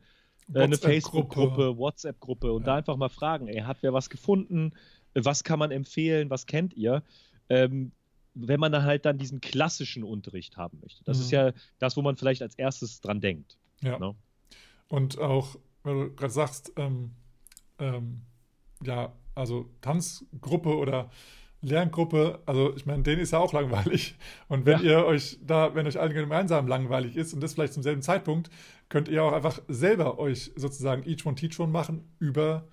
äh, eine. Facebook-Gruppe, WhatsApp-Gruppe und Ja. da einfach mal fragen, ey, hat wer was gefunden? Was kann man empfehlen? Was kennt ihr? Ähm, wenn man dann halt dann diesen klassischen Unterricht haben möchte. Das Mhm. ist ja das, wo man vielleicht als erstes dran denkt. Ja. Ne? Und auch, wenn du gerade sagst, ähm, ähm, ja, also Tanzgruppe oder Lerngruppe, also ich meine, denen ist ja auch langweilig. Und wenn Ja. ihr euch da, wenn euch allen gemeinsam langweilig ist und das vielleicht zum selben Zeitpunkt, könnt ihr auch einfach selber euch sozusagen Each One Teach One machen über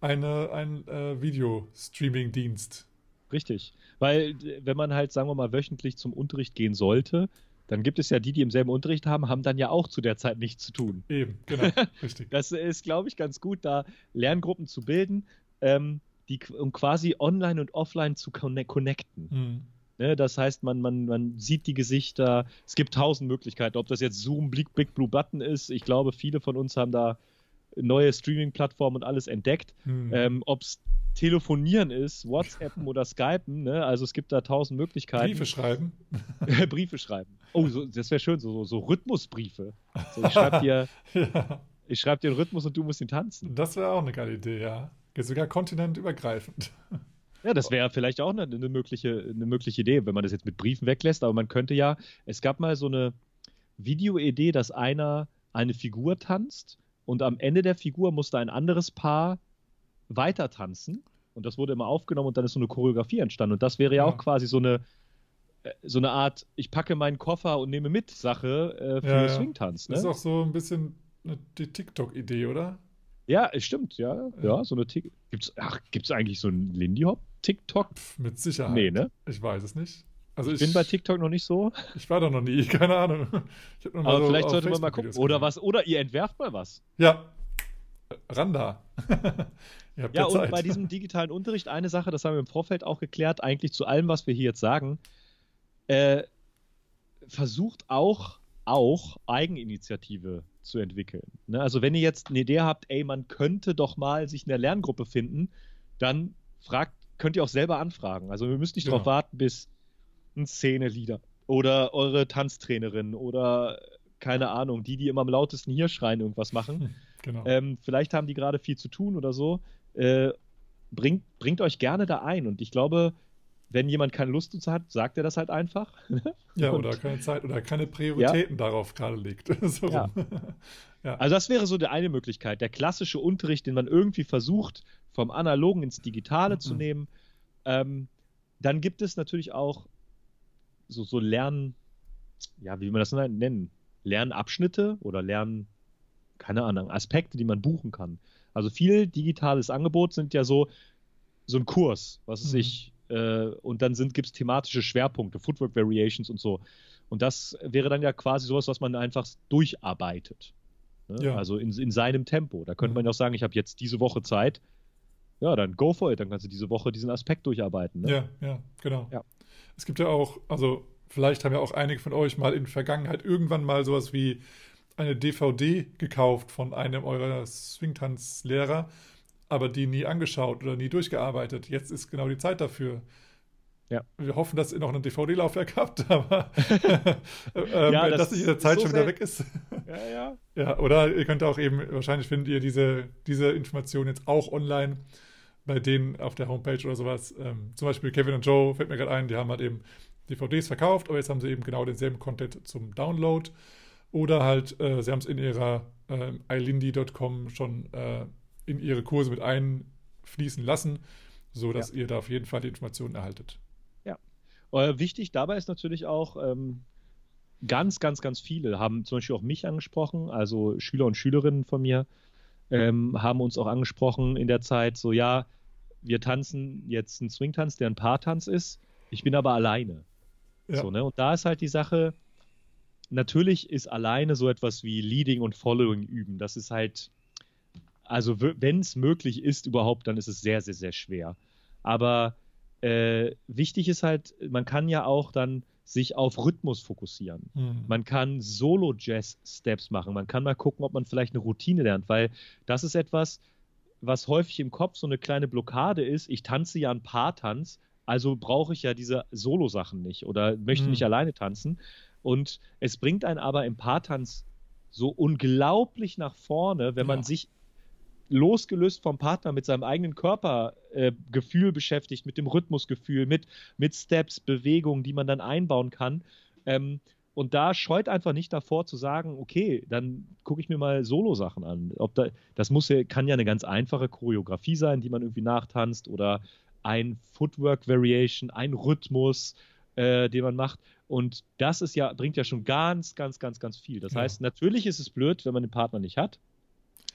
eine, einen äh, Video-Streaming-Dienst. Richtig. Weil, wenn man halt, sagen wir mal, wöchentlich zum Unterricht gehen sollte, dann gibt es ja die, die im selben Unterricht haben, haben dann ja auch zu der Zeit nichts zu tun. Eben, genau, (laughs) richtig. Das ist, glaube ich, ganz gut, da Lerngruppen zu bilden, ähm, die, um quasi online und offline zu connecten. Hm. Ne, das heißt, man, man, man sieht die Gesichter. Es gibt tausend Möglichkeiten. Ob das jetzt Zoom, Big, Big Blue Button ist, ich glaube, viele von uns haben da neue Streaming-Plattformen und alles entdeckt. Hm. Ähm, Ob es Telefonieren ist, WhatsAppen oder Skypen, ne? also es gibt da tausend Möglichkeiten. Briefe schreiben. (laughs) Briefe schreiben. Oh, so, das wäre schön, so, so, so Rhythmusbriefe. So, ich schreibe (laughs) dir, ja, ich schreib dir einen Rhythmus und du musst ihn tanzen. das wäre auch eine geile Idee, ja. Sogar kontinentübergreifend. Ja, das wäre vielleicht auch eine, eine, mögliche, eine mögliche Idee, wenn man das jetzt mit Briefen weglässt. Aber man könnte ja, es gab mal so eine Videoidee, dass einer eine Figur tanzt und am Ende der Figur musste ein anderes Paar weiter tanzen. Und das wurde immer aufgenommen und dann ist so eine Choreografie entstanden. Und das wäre ja, Ja. auch quasi so eine, äh, so eine Art, ich packe meinen Koffer und nehme mit Sache äh, für Ja. Swingtanz. Das ist Ne? auch so ein bisschen die TikTok-Idee, oder? Ja, es stimmt, ja. Ja, so eine Tik gibt's, ach, gibt's eigentlich so einen Lindy Hop TikTok? Mit Sicherheit. Nee, ne? Ich weiß es nicht. Also Ich bin bei TikTok noch nicht so. Ich war da noch nie, (laughs) keine Ahnung. Ich hab nur mal Aber so vielleicht sollte man mal gucken. Oder was, oder ihr entwerft mal was. Ja. Randa. (laughs) Ihr habt Ja, ja, und bei diesem digitalen Unterricht eine Sache, das haben wir im Vorfeld auch geklärt, eigentlich zu allem, was wir hier jetzt sagen, äh, versucht auch, auch Eigeninitiative zu entwickeln. Ne? Also wenn ihr jetzt eine Idee habt, ey, man könnte doch mal sich in der Lerngruppe finden, dann fragt, könnt ihr auch selber anfragen. Also wir müssen nicht Genau. darauf warten, bis ein Szenelieder oder eure Tanztrainerin oder keine Ahnung, die, die immer am lautesten hier schreien, irgendwas machen. (laughs) genau. Ähm, vielleicht haben die gerade viel zu tun oder so. Äh, bringt, bringt euch gerne da ein. Und ich glaube, wenn jemand keine Lust dazu hat, sagt er das halt einfach. ja, und- oder keine Zeit oder keine Prioritäten darauf gerade legt. (laughs) so Ja. (laughs) rum. Also das wäre so die eine Möglichkeit. Der klassische Unterricht, den man irgendwie versucht, vom Analogen ins Digitale zu Mhm. nehmen. Ähm, dann gibt es natürlich auch so, so Lern, ja, wie man das nennen? Lernabschnitte oder Lern, keine Ahnung, Aspekte, die man buchen kann. Also viel digitales Angebot sind ja so, so ein Kurs, was Mhm. sich, äh, und dann gibt es thematische Schwerpunkte, Footwork Variations und so. Und das wäre dann ja quasi sowas, was man einfach durcharbeitet. Ne? Ja. Also in, in seinem Tempo. Da könnte Mhm. man ja auch sagen, ich habe jetzt diese Woche Zeit. Ja, dann go for it. Dann kannst du diese Woche diesen Aspekt durcharbeiten. Ne? Ja, ja, genau. Ja. Es gibt ja auch, also vielleicht haben ja auch einige von euch mal in der Vergangenheit irgendwann mal sowas wie eine DVD gekauft von einem eurer Swingtanzlehrer, aber die nie angeschaut oder nie durchgearbeitet. Jetzt ist genau die Zeit dafür. Ja. Wir hoffen, dass ihr noch einen DVD-Laufwerk habt, (laughs) aber ähm, Ja, wenn das das nicht in der Zeit so schon wieder weg ist. ja. ja. (laughs) Ja, oder ihr könnt auch eben, wahrscheinlich findet ihr diese, diese Information jetzt auch online bei denen auf der Homepage oder sowas. Ähm, zum Beispiel Kevin und Joe fällt mir gerade ein, die haben halt eben DVDs verkauft, aber jetzt haben sie eben genau denselben Content zum Download. Oder halt, äh, sie haben es in ihrer ähm, ilindi.com schon äh, in ihre Kurse mit einfließen lassen, sodass ihr da auf jeden Fall die Informationen erhaltet. Äh, wichtig dabei ist natürlich auch, ähm, ganz, ganz, ganz viele haben zum Beispiel auch mich angesprochen, also Schüler und Schülerinnen von mir ähm, haben uns auch angesprochen in der Zeit, so ja, wir tanzen jetzt einen Swingtanz, der ein Paartanz ist, ich bin aber alleine. Ja. So, ne? Und da ist halt die Sache, natürlich ist alleine so etwas wie Leading und Following üben. Das ist halt, also wenn es möglich ist überhaupt, dann ist es sehr, sehr, sehr schwer. Aber äh, wichtig ist halt, man kann ja auch dann sich auf Rhythmus fokussieren. Hm. Man kann Solo-Jazz-Steps machen. Man kann mal gucken, ob man vielleicht eine Routine lernt, weil das ist etwas, was häufig im Kopf so eine kleine Blockade ist. Ich tanze ja einen Paartanz, also brauche ich ja diese Solo-Sachen nicht oder möchte Mhm. nicht alleine tanzen. Und es bringt einen aber im Paartanz so unglaublich nach vorne, wenn man Ja. sich losgelöst vom Partner mit seinem eigenen Körpergefühl äh, beschäftigt, mit dem Rhythmusgefühl, mit, mit Steps, Bewegungen, die man dann einbauen kann. Ähm, und da scheut einfach nicht davor zu sagen, okay, dann gucke ich mir mal Solo-Sachen an. Ob da, das muss ja, kann ja eine ganz einfache Choreografie sein, die man irgendwie nachtanzt oder ein Footwork-Variation, ein Rhythmus, äh, den man macht. Und das ist ja, bringt ja schon ganz, ganz, ganz, ganz viel. Das Ja. heißt, natürlich ist es blöd, wenn man den Partner nicht hat,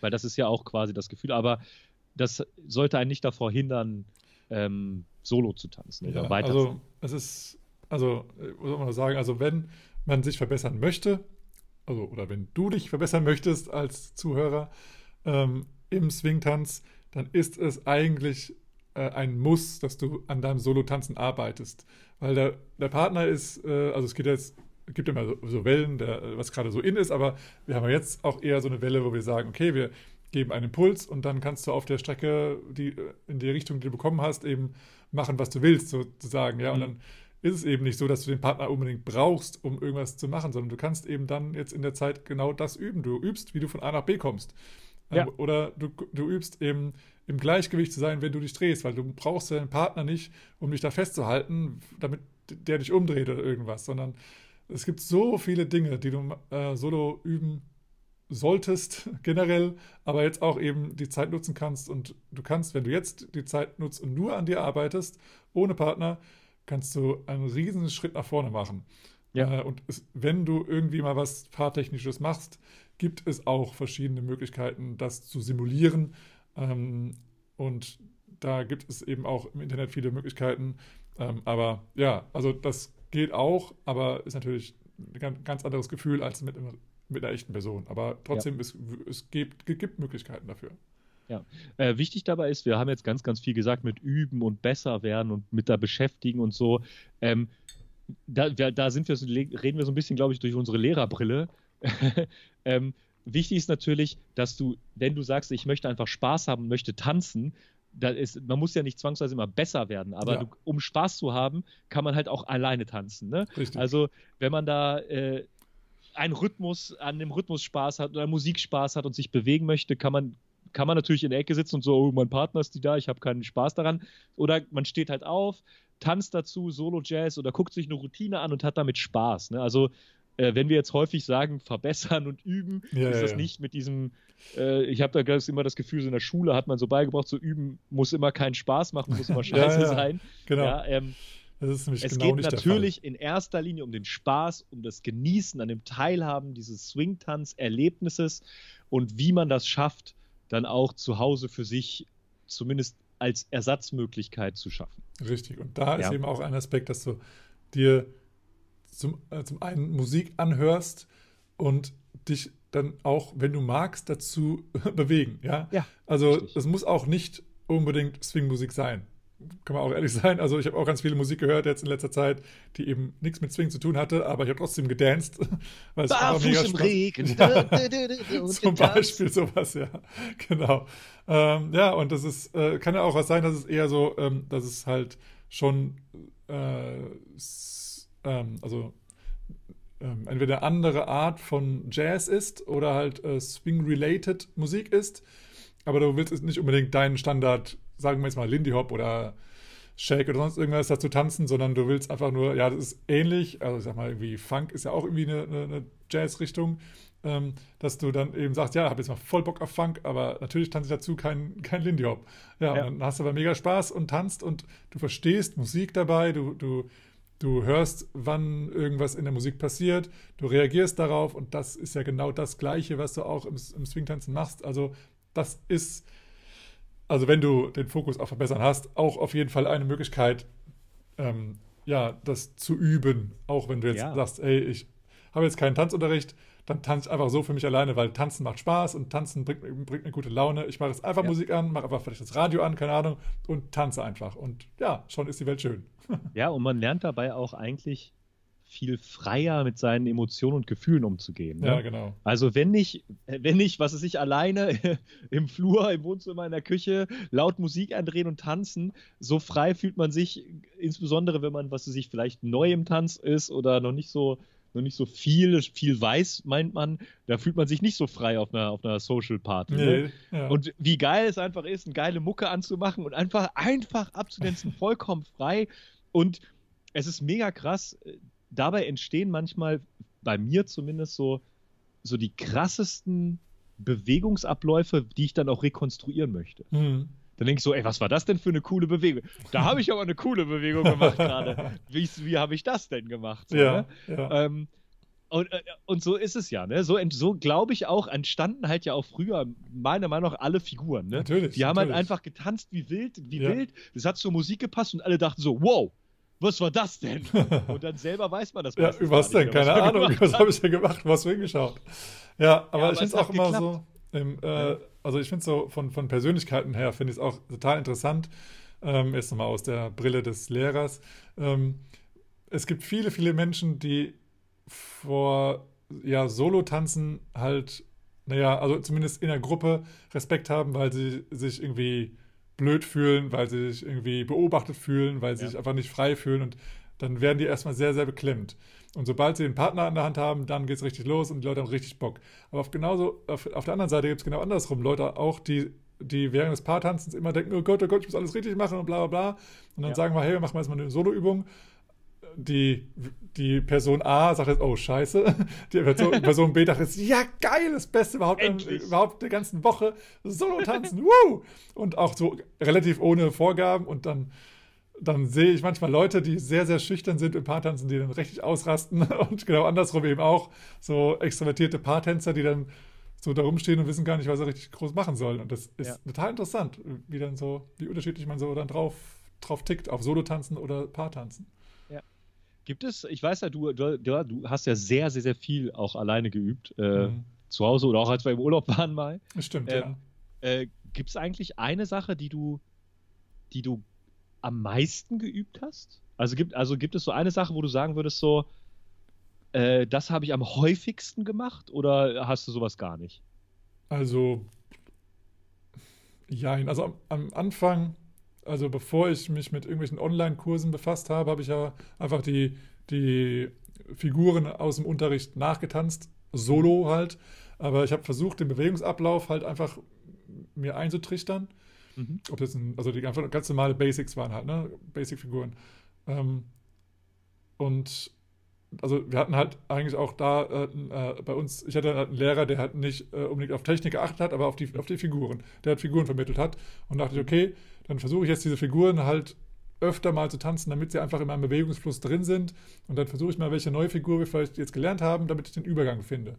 weil das ist ja auch quasi das Gefühl, aber das sollte einen nicht davor hindern, ähm, Solo zu tanzen oder Ja, weiter. also es ist, also, äh, was soll man sagen, also wenn, man sich verbessern möchte, also oder wenn du dich verbessern möchtest als Zuhörer ähm, im Swingtanz, dann ist es eigentlich äh, ein Muss, dass du an deinem Solo-Tanzen arbeitest. Weil der, der Partner ist, äh, also es geht jetzt, gibt immer so, so Wellen, der, was gerade so in ist, aber wir haben ja jetzt auch eher so eine Welle, wo wir sagen, okay, wir geben einen Impuls und dann kannst du auf der Strecke, die in die Richtung, die du bekommen hast, eben machen, was du willst, sozusagen. Ja, und mhm. dann ist es eben nicht so, dass du den Partner unbedingt brauchst, um irgendwas zu machen, sondern du kannst eben dann jetzt in der Zeit genau das üben. Du übst, wie du von A nach B kommst. Ja. Ähm, oder du, du übst eben im Gleichgewicht zu sein, wenn du dich drehst, weil du brauchst deinen Partner nicht, um dich da festzuhalten, damit der dich umdreht oder irgendwas, sondern es gibt so viele Dinge, die du äh, solo üben solltest (laughs) generell, aber jetzt auch eben die Zeit nutzen kannst und du kannst, wenn du jetzt die Zeit nutzt und nur an dir arbeitest, ohne Partner, kannst du einen riesen Schritt nach vorne machen. Ja. Äh, und es, wenn du irgendwie mal was Fahrtechnisches machst, gibt es auch verschiedene Möglichkeiten, das zu simulieren. Ähm, und da gibt es eben auch im Internet viele Möglichkeiten. Ähm, aber ja, also das geht auch, aber ist natürlich ein ganz anderes Gefühl als mit, mit einer echten Person. Aber trotzdem, ja. es, es gibt, gibt Möglichkeiten dafür. Ja, äh, wichtig dabei ist, wir haben jetzt ganz, ganz viel gesagt mit üben und besser werden und mit da beschäftigen und so. Ähm, da, da sind wir, reden wir so ein bisschen, glaube ich, durch unsere Lehrerbrille. (laughs) ähm, wichtig ist natürlich, dass du, wenn du sagst, ich möchte einfach Spaß haben, möchte tanzen, ist, man muss ja nicht zwangsweise immer besser werden, aber ja. du, um Spaß zu haben, kann man halt auch alleine tanzen. Ne? Also wenn man da äh, einen Rhythmus, an dem Rhythmus Spaß hat oder Musik Spaß hat und sich bewegen möchte, kann man kann man natürlich in der Ecke sitzen und so, oh, mein Partner ist die da, ich habe keinen Spaß daran. Oder man steht halt auf, tanzt dazu, Solo-Jazz oder guckt sich eine Routine an und hat damit Spaß. Ne? Also äh, wenn wir jetzt häufig sagen, verbessern und üben, ja, ist das ja. nicht mit diesem, äh, ich habe da immer das Gefühl, so in der Schule hat man so beigebracht, so üben muss immer keinen Spaß machen, muss immer (laughs) scheiße ja, sein. Genau. Ähm, es genau geht natürlich in erster Linie um den Spaß, um das Genießen an dem Teilhaben dieses Swing-Tanz-Erlebnisses und wie man das schafft, dann auch zu Hause für sich zumindest als Ersatzmöglichkeit zu schaffen. Richtig. Und da ist eben auch ein Aspekt, dass du dir zum, äh, zum einen Musik anhörst und dich dann auch, wenn du magst, dazu (laughs) bewegen. Ja, ja also es muss auch nicht unbedingt Swing-Musik sein. Kann man auch ehrlich (laughs) sein. Also ich habe auch ganz viele Musik gehört jetzt in letzter Zeit, die eben nichts mit Swing zu tun hatte, aber ich habe trotzdem gedanced. (laughs) Weil es Barfuß mega im Regen. Ja. Zum Beispiel sowas, ja. Genau. Ähm, ja, und das ist, äh, kann ja auch was sein, dass es eher so, ähm, dass es halt schon äh, ähm, also ähm, entweder eine andere Art von Jazz ist oder halt äh, Swing-related Musik ist. Aber du willst nicht unbedingt deinen Standard, sagen wir jetzt mal Lindy Hop oder Shake oder sonst irgendwas dazu tanzen, sondern du willst einfach nur, ja, das ist ähnlich, also ich sag mal, irgendwie Funk ist ja auch irgendwie eine, eine, eine Jazz-Richtung, ähm, dass du dann eben sagst, ja, habe jetzt mal voll Bock auf Funk, aber natürlich tanze ich dazu kein, kein Lindy Hop. Ja, ja. dann hast du aber mega Spaß und tanzt und du verstehst Musik dabei, du, du Du hörst, wann irgendwas in der Musik passiert, du reagierst darauf und das ist ja genau das Gleiche, was du auch im, im Swingtanzen machst. Also das ist, also wenn du den Fokus auf Verbessern hast, auch auf jeden Fall eine Möglichkeit, ähm, ja, das zu üben. Auch wenn du jetzt ja. sagst, ey, ich habe jetzt keinen Tanzunterricht, dann tanze ich einfach so für mich alleine, weil Tanzen macht Spaß und Tanzen bringt, bringt eine gute Laune. Ich mache jetzt einfach ja. Musik an, mache einfach vielleicht das Radio an, keine Ahnung, und tanze einfach. Und ja, schon ist die Welt schön. (laughs) ja, und man lernt dabei auch eigentlich viel freier mit seinen Emotionen und Gefühlen umzugehen. Ne? Ja, genau. Also wenn nicht, wenn nicht, was ist ich alleine (laughs) im Flur, im Wohnzimmer, in der Küche laut Musik andrehen und tanzen, so frei fühlt man sich, insbesondere wenn man, was sich vielleicht neu im Tanz ist oder noch nicht so noch nicht so viel, viel weiß, meint man, da fühlt man sich nicht so frei auf einer, auf einer Social Party. Ne? Nee, ne? ja. Und wie geil es einfach ist, eine geile Mucke anzumachen und einfach, einfach abzudancen, (laughs) vollkommen frei. Und es ist mega krass. Dabei entstehen manchmal, bei mir zumindest so, so die krassesten Bewegungsabläufe, die ich dann auch rekonstruieren möchte. Mhm. Dann denke ich so, ey, was war das denn für eine coole Bewegung? Da habe ich aber eine coole Bewegung gemacht gerade. (laughs) Wie, wie habe ich das denn gemacht? So, ja, ne? ja. Ähm, und, äh, und, so ist es ja, ne? So, so glaube ich auch, entstanden halt ja auch früher, meiner Meinung nach, alle Figuren, ne? Natürlich. Die haben halt natürlich. halt einfach getanzt wie wild, wie ja. wild. Es hat zur Musik gepasst und alle dachten so, wow, was war das denn? (laughs) Und dann selber weiß man das Ja, was denn? nicht Keine man Ahnung. Was habe ich denn gemacht? Du hingeschaut? Ja, aber aber ich es finde es auch immer geklappt. so, im, äh, also ich finde es so von, von Persönlichkeiten her, finde ich es auch total interessant, ähm, jetzt nochmal aus der Brille des Lehrers. Ähm, es gibt viele, viele Menschen, die vor ja, Solo-Tanzen halt, naja, also zumindest in der Gruppe Respekt haben, weil sie sich irgendwie blöd fühlen, weil sie sich irgendwie beobachtet fühlen, weil sie Ja. sich einfach nicht frei fühlen und dann werden die erstmal sehr, sehr beklemmt. Und sobald sie einen Partner an der Hand haben, dann geht es richtig los und die Leute haben richtig Bock. Aber auf genauso, auf, auf der anderen Seite gibt es genau andersrum Leute auch, die, die während des Paartanzens immer denken, oh Gott, oh Gott, ich muss alles richtig machen und bla bla bla. Und dann Ja. sagen wir, hey, wir machen jetzt mal eine Soloübung. Die, die Person A sagt jetzt, oh Scheiße. (laughs) Die Person, Person B dachte jetzt, ja geil, das Beste überhaupt, Endlich. überhaupt der ganzen Woche. Solo-Tanzen, (laughs) woo! Und auch so relativ ohne Vorgaben und dann dann sehe ich manchmal Leute, die sehr, sehr schüchtern sind im Paartanzen, die dann richtig ausrasten (laughs) und genau andersrum eben auch so extrovertierte Paartänzer, die dann so da rumstehen und wissen gar nicht, was sie richtig groß machen sollen. Und das ist Ja. total interessant, wie dann so, wie unterschiedlich man so dann drauf, drauf tickt, auf Solo-Tanzen oder Paartanzen. Gibt es, ich weiß ja, du, du, du hast ja sehr, sehr, sehr viel auch alleine geübt, äh, Mhm. zu Hause oder auch als wir im Urlaub (laughs) waren mal. Stimmt, Ähm, Äh, Gibt es eigentlich eine Sache, die du, die du am meisten geübt hast? Also gibt, also gibt es so eine Sache, wo du sagen würdest, so, äh, das habe ich am häufigsten gemacht oder hast du sowas gar nicht? Also, ja, also am, am Anfang, also bevor ich mich mit irgendwelchen Online-Kursen befasst habe, habe ich ja einfach die, die Figuren aus dem Unterricht nachgetanzt, solo halt. Aber ich habe versucht, den Bewegungsablauf halt einfach mir einzutrichtern. Mhm. Ob das ein, also die einfach ganz normale Basics waren halt, ne? Basic-Figuren. Ähm, und also wir hatten halt eigentlich auch da äh, äh, bei uns, ich hatte halt einen Lehrer, der halt nicht äh, unbedingt auf Technik geachtet hat, aber auf die, auf die Figuren. Der hat Figuren vermittelt hat. Und dachte ich, okay, dann versuche ich jetzt diese Figuren halt öfter mal zu tanzen, damit sie einfach in meinem Bewegungsfluss drin sind. Und dann versuche ich mal, welche neue Figur wir vielleicht jetzt gelernt haben, damit ich den Übergang finde.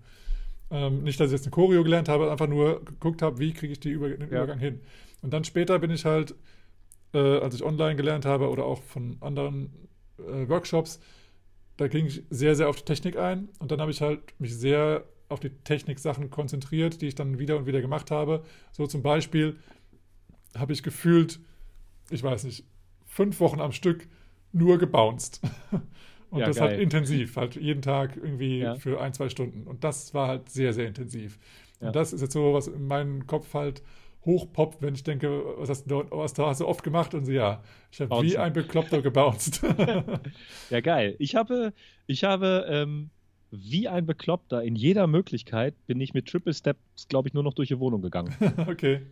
Ähm, nicht, dass ich jetzt eine Choreo gelernt habe, einfach nur geguckt habe, wie kriege ich die Über den Ja. Übergang hin. Und dann später bin ich halt, äh, als ich online gelernt habe oder auch von anderen äh, Workshops, da ging ich sehr, sehr auf die Technik ein und dann habe ich halt mich sehr auf die Technik-Sachen konzentriert, die ich dann wieder und wieder gemacht habe. So zum Beispiel habe ich gefühlt, ich weiß nicht, fünf Wochen am Stück nur gebounced. (laughs) Und Ja, das geil. halt intensiv, halt jeden Tag irgendwie Ja. für ein, zwei Stunden. Und das war halt sehr, sehr intensiv. Ja. Und das ist jetzt so, was in meinem Kopf halt hochpoppt, wenn ich denke, was hast du, was hast du oft gemacht? Und so, ja, ich habe wie ein Bekloppter gebounced. (laughs) Ja, geil. Ich habe, ich habe ähm, wie ein Bekloppter in jeder Möglichkeit bin ich mit Triple Steps, glaube ich, nur noch durch die Wohnung gegangen. (laughs) okay.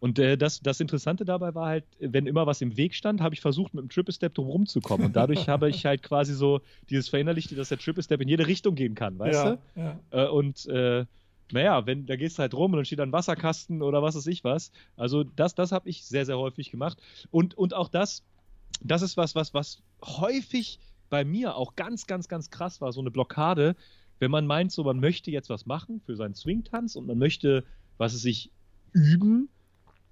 Und äh, das, das Interessante dabei war halt, wenn immer was im Weg stand, habe ich versucht, mit dem Triple Step drum rumzukommen. Und dadurch (laughs) habe ich halt quasi so dieses verinnerlicht, dass der Triple Step in jede Richtung gehen kann, weißt ja, du? ja. Äh, und äh, naja, wenn, da gehst du halt rum und dann steht da ein Wasserkasten oder was weiß ich was. Also das, das habe ich sehr, sehr häufig gemacht. Und, und auch das, das ist was, was, was häufig bei mir auch ganz, ganz, ganz krass war, so eine Blockade, wenn man meint, so man möchte jetzt was machen für seinen Swingtanz und man möchte, was es sich üben.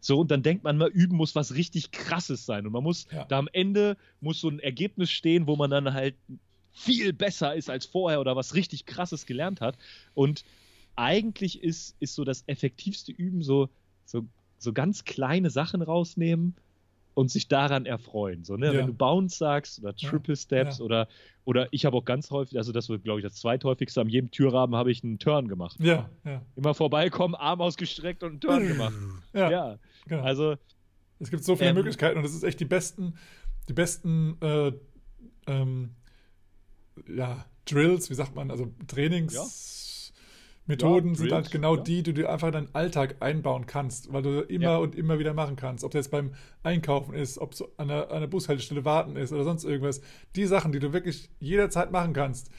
So, und dann denkt man mal, üben muss was richtig krasses sein. Und man muss, Ja. da am Ende muss so ein Ergebnis stehen, wo man dann halt viel besser ist als vorher oder was richtig krasses gelernt hat. Und eigentlich ist, ist so das effektivste Üben so, so, so ganz kleine Sachen rausnehmen und sich daran erfreuen. So, ne? Ja. Wenn du Bounce sagst oder Triple Steps ja. oder, oder ich habe auch ganz häufig, also das wird, glaube ich, das zweithäufigste, an jedem Türrahmen habe ich einen Turn gemacht. Ja, ja. Immer vorbeikommen, Arm ausgestreckt und einen Turn gemacht. Ja, Ja, genau. also es gibt so viele ähm, Möglichkeiten und es ist echt die besten, die besten äh, ähm, ja, Drills, wie sagt man, also Trainingsmethoden Ja, sind halt genau ja. die, die du einfach in deinen Alltag einbauen kannst, weil du immer Ja. und immer wieder machen kannst. Ob das jetzt beim Einkaufen ist, ob es an der, an der Bushaltestelle warten ist oder sonst irgendwas. Die Sachen, die du wirklich jederzeit machen kannst,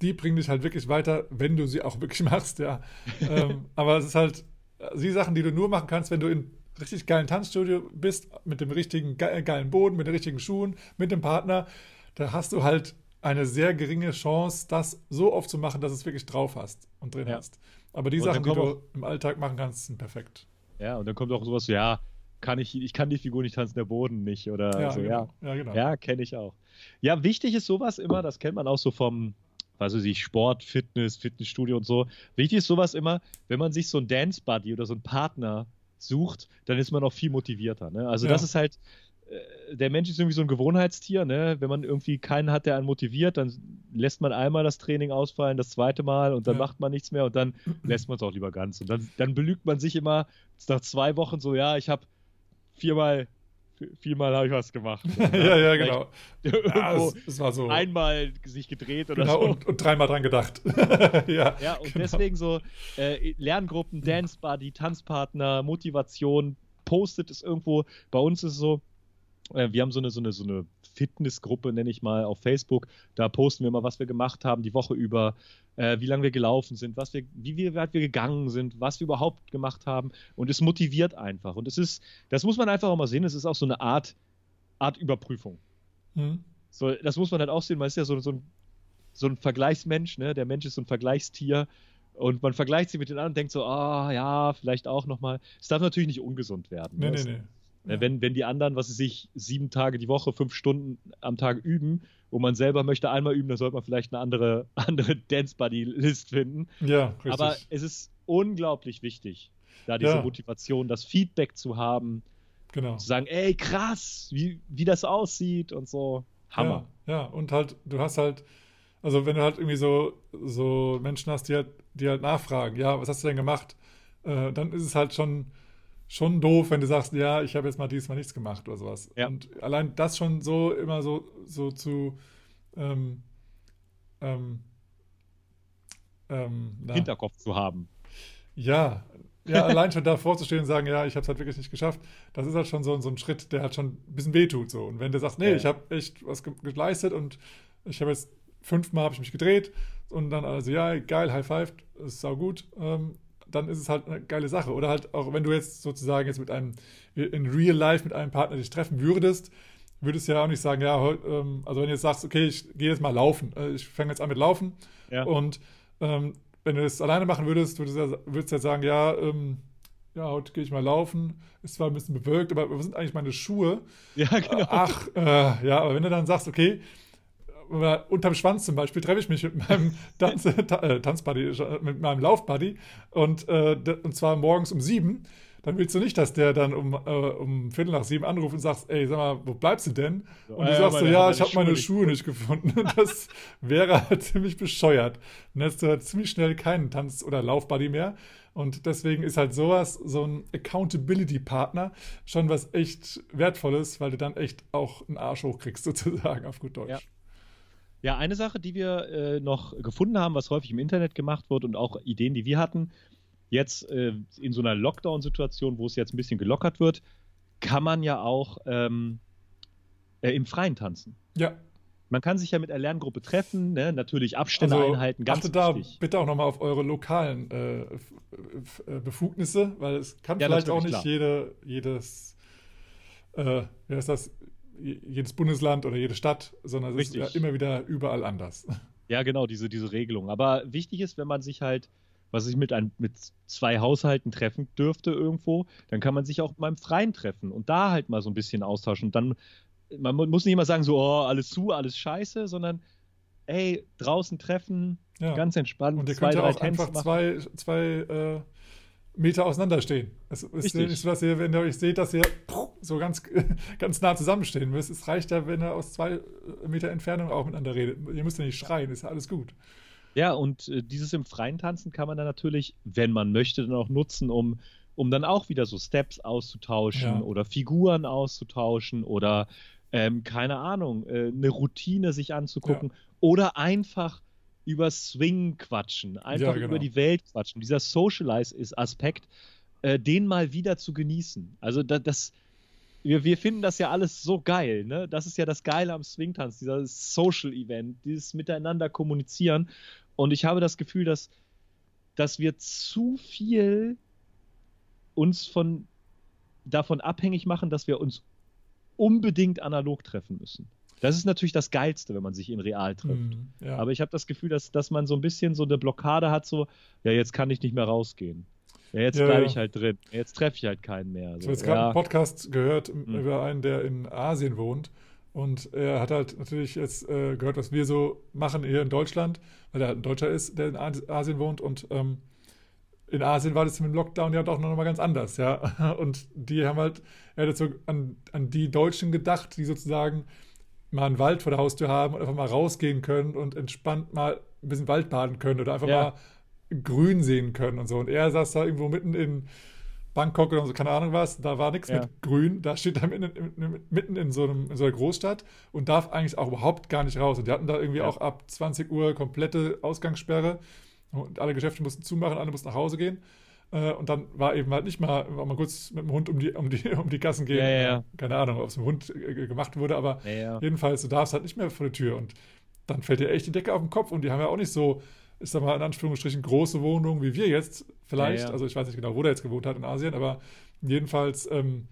die bringen dich halt wirklich weiter, wenn du sie auch (laughs) wirklich machst, ja. ähm, aber es ist halt die Sachen, die du nur machen kannst, wenn du in richtig geilen Tanzstudio bist, mit dem richtigen ge geilen Boden, mit den richtigen Schuhen, mit dem Partner, da hast du halt eine sehr geringe Chance, das so oft zu machen, dass es wirklich drauf hast und drin Ja. hast. Aber die Und Sachen, die du im Alltag machen kannst, sind perfekt. Ja, und dann kommt auch sowas, ja, kann ich, ich kann die Figur nicht tanzen, der Boden nicht oder Ja, so, genau. ja. Ja, genau. Ja, kenne ich auch. Ja, wichtig ist sowas immer, das kennt man auch so vom, weiß ich, Sport, Fitness, Fitnessstudio und so. Wichtig ist sowas immer, wenn man sich so einen Dance-Buddy oder so einen Partner sucht, dann ist man auch viel motivierter. Ne? Also Ja. das ist halt, der Mensch ist irgendwie so ein Gewohnheitstier, ne? Wenn man irgendwie keinen hat, der einen motiviert, dann lässt man einmal das Training ausfallen, das zweite Mal und dann Ja. macht man nichts mehr und dann (clears throat) lässt man es auch lieber ganz. Und dann, dann belügt man sich immer nach zwei Wochen so, ja, ich habe viermal, viermal habe ich was gemacht. (laughs) ja, ja, genau. (laughs) Ja, es, es war so. einmal sich gedreht oder genau, so. und, und dreimal dran gedacht. (laughs) ja, ja, und genau. deswegen so äh, Lerngruppen, Dance Buddy, Tanzpartner, Motivation, postet es irgendwo. Bei uns ist es so, äh, wir haben so eine, so eine, so eine Fitnessgruppe, nenne ich mal, auf Facebook. Da posten wir mal, was wir gemacht haben die Woche über, äh, wie lange wir gelaufen sind, was wir, wie weit wir gegangen sind, was wir überhaupt gemacht haben. Und es motiviert einfach. Und es ist, das muss man einfach auch mal sehen, es ist auch so eine Art, Art Überprüfung. Hm. So, das muss man halt auch sehen, man ist ja so, so, ein, so ein Vergleichsmensch, ne? Der Mensch ist so ein Vergleichstier und man vergleicht sie mit den anderen und denkt so, ah ja, vielleicht auch nochmal. Es darf natürlich nicht ungesund werden. Nee, ne? nee, nee. Äh, Wenn, wenn die anderen, was sie sich sieben Tage die Woche, fünf Stunden am Tag üben und man selber möchte einmal üben, dann sollte man vielleicht eine andere, (laughs) andere Dance Buddy List finden. Ja, richtig. Aber es ist unglaublich wichtig, da diese Ja. Motivation, das Feedback zu haben, genau. zu sagen, ey, krass, wie, wie das aussieht und so. Hammer. Ja, ja, und halt, du hast halt, also wenn du halt irgendwie so, so Menschen hast, die halt, die halt nachfragen, ja, was hast du denn gemacht? Äh, dann ist es halt schon, schon doof, wenn du sagst, ja, ich habe jetzt mal dieses Mal nichts gemacht oder sowas. Ja. Und allein das schon so immer so, so zu ähm, ähm, ähm, Hinterkopf zu haben. ja, ja, allein schon davor zu stehen und sagen, ja, ich habe es halt wirklich nicht geschafft, das ist halt schon so, so ein Schritt, der halt schon ein bisschen wehtut. So. Und wenn du sagst, nee, Ja. ich habe echt was ge geleistet und ich habe jetzt fünfmal habe ich mich gedreht und dann also, ja, geil, High Five, ist sau gut, ähm, dann ist es halt eine geile Sache. Oder halt auch, wenn du jetzt sozusagen jetzt mit einem, in Real Life mit einem Partner dich treffen würdest, würdest du ja auch nicht sagen, ja, ähm, also wenn du jetzt sagst, okay, ich gehe jetzt mal laufen, äh, ich fange jetzt an mit Laufen Ja. und ähm, wenn du das alleine machen würdest, würdest du ja, würdest ja sagen, ja, ähm, ja, heute gehe ich mal laufen. Ist zwar ein bisschen bewölkt, aber wo sind eigentlich meine Schuhe? Ja, genau. Ach, äh, ja, aber wenn du dann sagst, okay, äh, unterm Schwanz zum Beispiel treffe ich mich mit meinem (laughs) Tanz, Ta äh, Tanzbuddy, äh, mit meinem Laufbuddy und, äh, und zwar morgens um sieben, dann willst du nicht, dass der dann um, äh, um Viertel nach sieben anruft und sagst, ey, sag mal, wo bleibst du denn? Und du Ah ja, sagst so, ja, ich habe meine Schuhe nicht gefunden. (laughs) Das wäre halt ziemlich bescheuert. Dann hättest du halt ziemlich schnell keinen Tanz- oder Laufbuddy mehr. Und deswegen ist halt sowas, so ein Accountability-Partner, schon was echt Wertvolles, weil du dann echt auch einen Arsch hochkriegst, (laughs) sozusagen, auf gut Deutsch. Ja. Ja, eine Sache, die wir äh, noch gefunden haben, was häufig im Internet gemacht wird und auch Ideen, die wir hatten, jetzt äh, in so einer Lockdown-Situation, wo es jetzt ein bisschen gelockert wird, kann man ja auch ähm, äh, im Freien tanzen. Ja, Man kann sich ja mit der Lerngruppe treffen, ne? natürlich Abstände also einhalten, ganz achtet da wichtig. bitte auch nochmal auf eure lokalen äh, äh, Befugnisse, weil es kann Ja, vielleicht auch nicht jede, jedes, äh, wie heißt das, jedes Bundesland oder jede Stadt, sondern es ist ja immer wieder überall anders. Ja, genau, diese, diese Regelung. Aber wichtig ist, wenn man sich halt, was ich mit, ein, mit zwei Haushalten treffen dürfte irgendwo, dann kann man sich auch mal im Freien treffen und da halt mal so ein bisschen austauschen. Und dann, man mu- muss nicht immer sagen, so, oh, alles zu, alles scheiße, sondern ey, draußen treffen, Ja. ganz entspannt, Und ihr zwei, könnt ja auch einfach machen. zwei, zwei äh, Meter auseinander stehen. Es ist Richtig. nicht so, dass ihr, wenn ihr euch seht, dass ihr (laughs) so ganz, (laughs) ganz nah zusammenstehen müsst. Es reicht ja, wenn ihr aus zwei Meter Entfernung auch miteinander redet. Ihr müsst ja nicht schreien, ist ja alles gut. Ja, und äh, dieses im Freien tanzen kann man dann natürlich, wenn man möchte, dann auch nutzen, um, um dann auch wieder so Steps auszutauschen Ja. oder Figuren auszutauschen oder ähm, keine Ahnung, äh, eine Routine sich anzugucken oder einfach über Swing quatschen, einfach Ja, genau. über die Welt quatschen. Dieser Socialize-Aspekt, äh, den mal wieder zu genießen. Also da, das, wir, wir finden das ja alles so geil, ne? Das ist ja das Geile am Swingtanz, dieser Social-Event, dieses Miteinander kommunizieren. Und ich habe das Gefühl, dass, dass wir zu viel uns von, davon abhängig machen, dass wir uns unbedingt analog treffen müssen. Das ist natürlich das Geilste, wenn man sich in real trifft. Mhm, ja. Aber ich habe das Gefühl, dass, dass man so ein bisschen so eine Blockade hat, so, ja, jetzt kann ich nicht mehr rausgehen. Ja, jetzt Ja, bleibe ich halt drin. Jetzt treffe ich halt keinen mehr. Ich Also, habe jetzt gerade einen Podcast gehört Mhm. über einen, der in Asien wohnt. Und er hat halt natürlich jetzt äh, gehört, was wir so machen hier in Deutschland, weil er halt ein Deutscher ist, der in As- Asien wohnt. Und ähm, in Asien war das mit dem Lockdown ja doch noch mal ganz anders, ja. (laughs) Und die haben halt, er hat jetzt so an, an die Deutschen gedacht, die sozusagen mal einen Wald vor der Haustür haben und einfach mal rausgehen können und entspannt mal ein bisschen Wald baden können oder einfach Ja. mal grün sehen können und so. Und er saß da irgendwo mitten in Bangkok oder so, keine Ahnung was, da war nichts Ja. mit grün, da steht er mitten, in- mitten in, so einem, in so einer Großstadt und darf eigentlich auch überhaupt gar nicht raus. Und die hatten da irgendwie Ja. auch ab 20 Uhr komplette Ausgangssperre und alle Geschäfte mussten zumachen, alle mussten nach Hause gehen. Äh, Und dann war eben halt nicht mal, mal kurz mit dem Hund um die, um die, (laughs) um die Gassen gehen. Ja, ja. Keine Ahnung, ob es mit dem Hund äh, gemacht wurde, aber. Jedenfalls, du darfst halt nicht mehr vor die Tür und dann fällt dir echt die Decke auf den Kopf und die haben ja auch nicht so, ich sag mal in Anführungsstrichen, große Wohnungen wie wir jetzt vielleicht. Also ich weiß nicht genau, wo der jetzt gewohnt hat in Asien, aber jedenfalls ähm,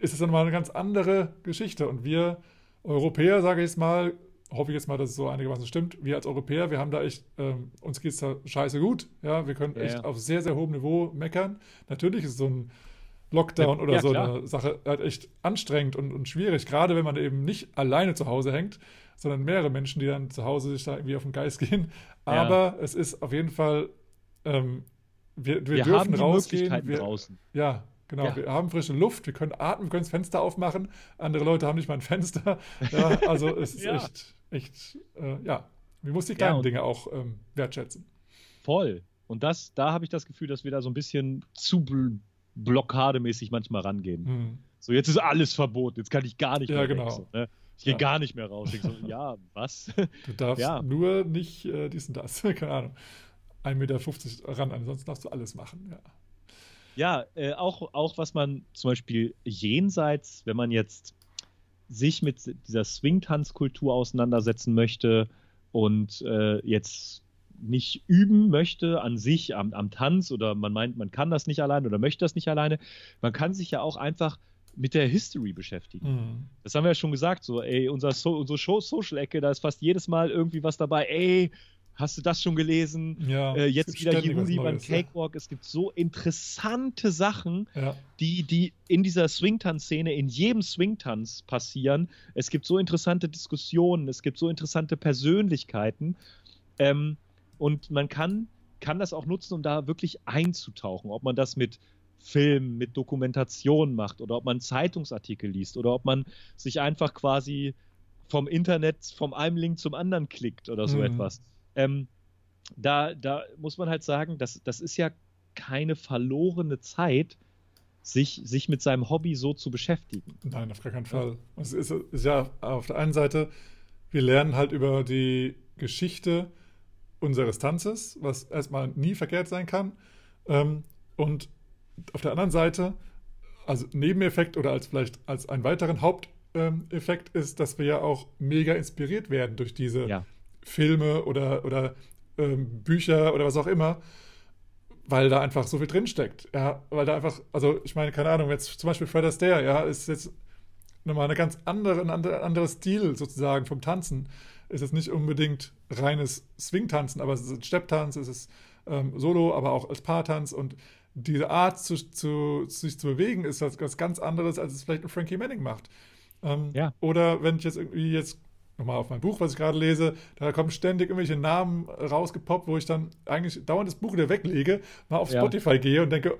ist es dann mal eine ganz andere Geschichte und wir Europäer, sage ich jetzt mal, hoffe ich jetzt mal, dass es so einigermaßen stimmt, wir als Europäer, wir haben da echt, ähm, uns geht es da scheiße gut, ja, wir können Ja, echt ja. auf sehr, sehr hohem Niveau meckern. Natürlich ist so ein Lockdown oder ja, so klar. eine Sache halt echt anstrengend und, und schwierig, gerade wenn man eben nicht alleine zu Hause hängt, sondern mehrere Menschen, die dann zu Hause sich da irgendwie auf den Geist (laughs) gehen. Aber es ist auf jeden Fall, ähm, wir, wir, Wir dürfen haben die rausgehen. Möglichkeiten Wir, draußen. ja, genau. Ja. Wir haben frische Luft, wir können atmen, wir können das Fenster aufmachen. Andere Leute haben nicht mal ein Fenster. (laughs) Ja, also es ist Ja. echt, echt, äh, ja. Man muss die Ja, kleinen Dinge auch ähm, wertschätzen. Voll. Und das, da habe ich das Gefühl, dass wir da so ein bisschen zu bl blockademäßig manchmal rangehen. Hm. So, jetzt ist alles verboten, jetzt kann ich gar nicht Ja, mehr genau. weg. So, ne? Ich gehe Ja. gar nicht mehr raus. Ich so, (laughs) ja, was? Du darfst Ja. nur nicht äh, dies und das, (laughs) keine Ahnung. 1,50 Meter ran, ansonsten darfst du alles machen. Ja. Ja, äh, auch, auch was man zum Beispiel jenseits, wenn man jetzt sich mit dieser Swing-Tanzkultur auseinandersetzen möchte und äh, jetzt nicht üben möchte an sich am, am Tanz oder man meint, man kann das nicht alleine oder möchte das nicht alleine, man kann sich ja auch einfach mit der History beschäftigen. Hm. Das haben wir ja schon gesagt, so, ey, unser so unsere Show Social-Ecke, da ist fast jedes Mal irgendwie was dabei, ey, hast du das schon gelesen? Ja, Äh, jetzt wieder Juli beim Neues, ja. Cakewalk. Es gibt so interessante Sachen, Ja. die, die in dieser Swingtanz-Szene, in jedem Swingtanz passieren. Es gibt so interessante Diskussionen, es gibt so interessante Persönlichkeiten. Ähm, und man kann, kann das auch nutzen, um da wirklich einzutauchen. Ob man das mit Film, mit Dokumentation macht oder ob man Zeitungsartikel liest oder ob man sich einfach quasi vom Internet, vom einem Link zum anderen klickt oder so Mhm. etwas. Ähm, da, da muss man halt sagen, das, das ist ja keine verlorene Zeit, sich, sich mit seinem Hobby so zu beschäftigen. Nein, auf gar keinen Fall. Es ist, ist ja auf der einen Seite, wir lernen halt über die Geschichte unseres Tanzes, was erstmal nie verkehrt sein kann. Ähm, und auf der anderen Seite, also Nebeneffekt oder als vielleicht als einen weiteren Haupteffekt ist, dass wir ja auch mega inspiriert werden durch diese Ja. Filme oder, oder ähm, Bücher oder was auch immer, weil da einfach so viel drinsteckt. Ja, weil da einfach, also ich meine, keine Ahnung, jetzt zum Beispiel Fred Astaire, ja, ist jetzt nochmal eine ganz andere, ein ander- anderer Stil sozusagen vom Tanzen. Ist jetzt nicht unbedingt reines Swing-Tanzen, aber es ist ein Stepptanz, es ist ähm, Solo, aber auch als Paartanz und diese Art, zu, zu, sich zu bewegen, ist was, was ganz anderes, als es vielleicht ein Frankie Manning macht. Ähm, Ja. Oder wenn ich jetzt irgendwie jetzt nochmal auf mein Buch, was ich gerade lese, da kommen ständig irgendwelche Namen rausgepoppt, wo ich dann eigentlich dauernd das Buch wieder weglege, mal auf Ja. Spotify gehe und denke,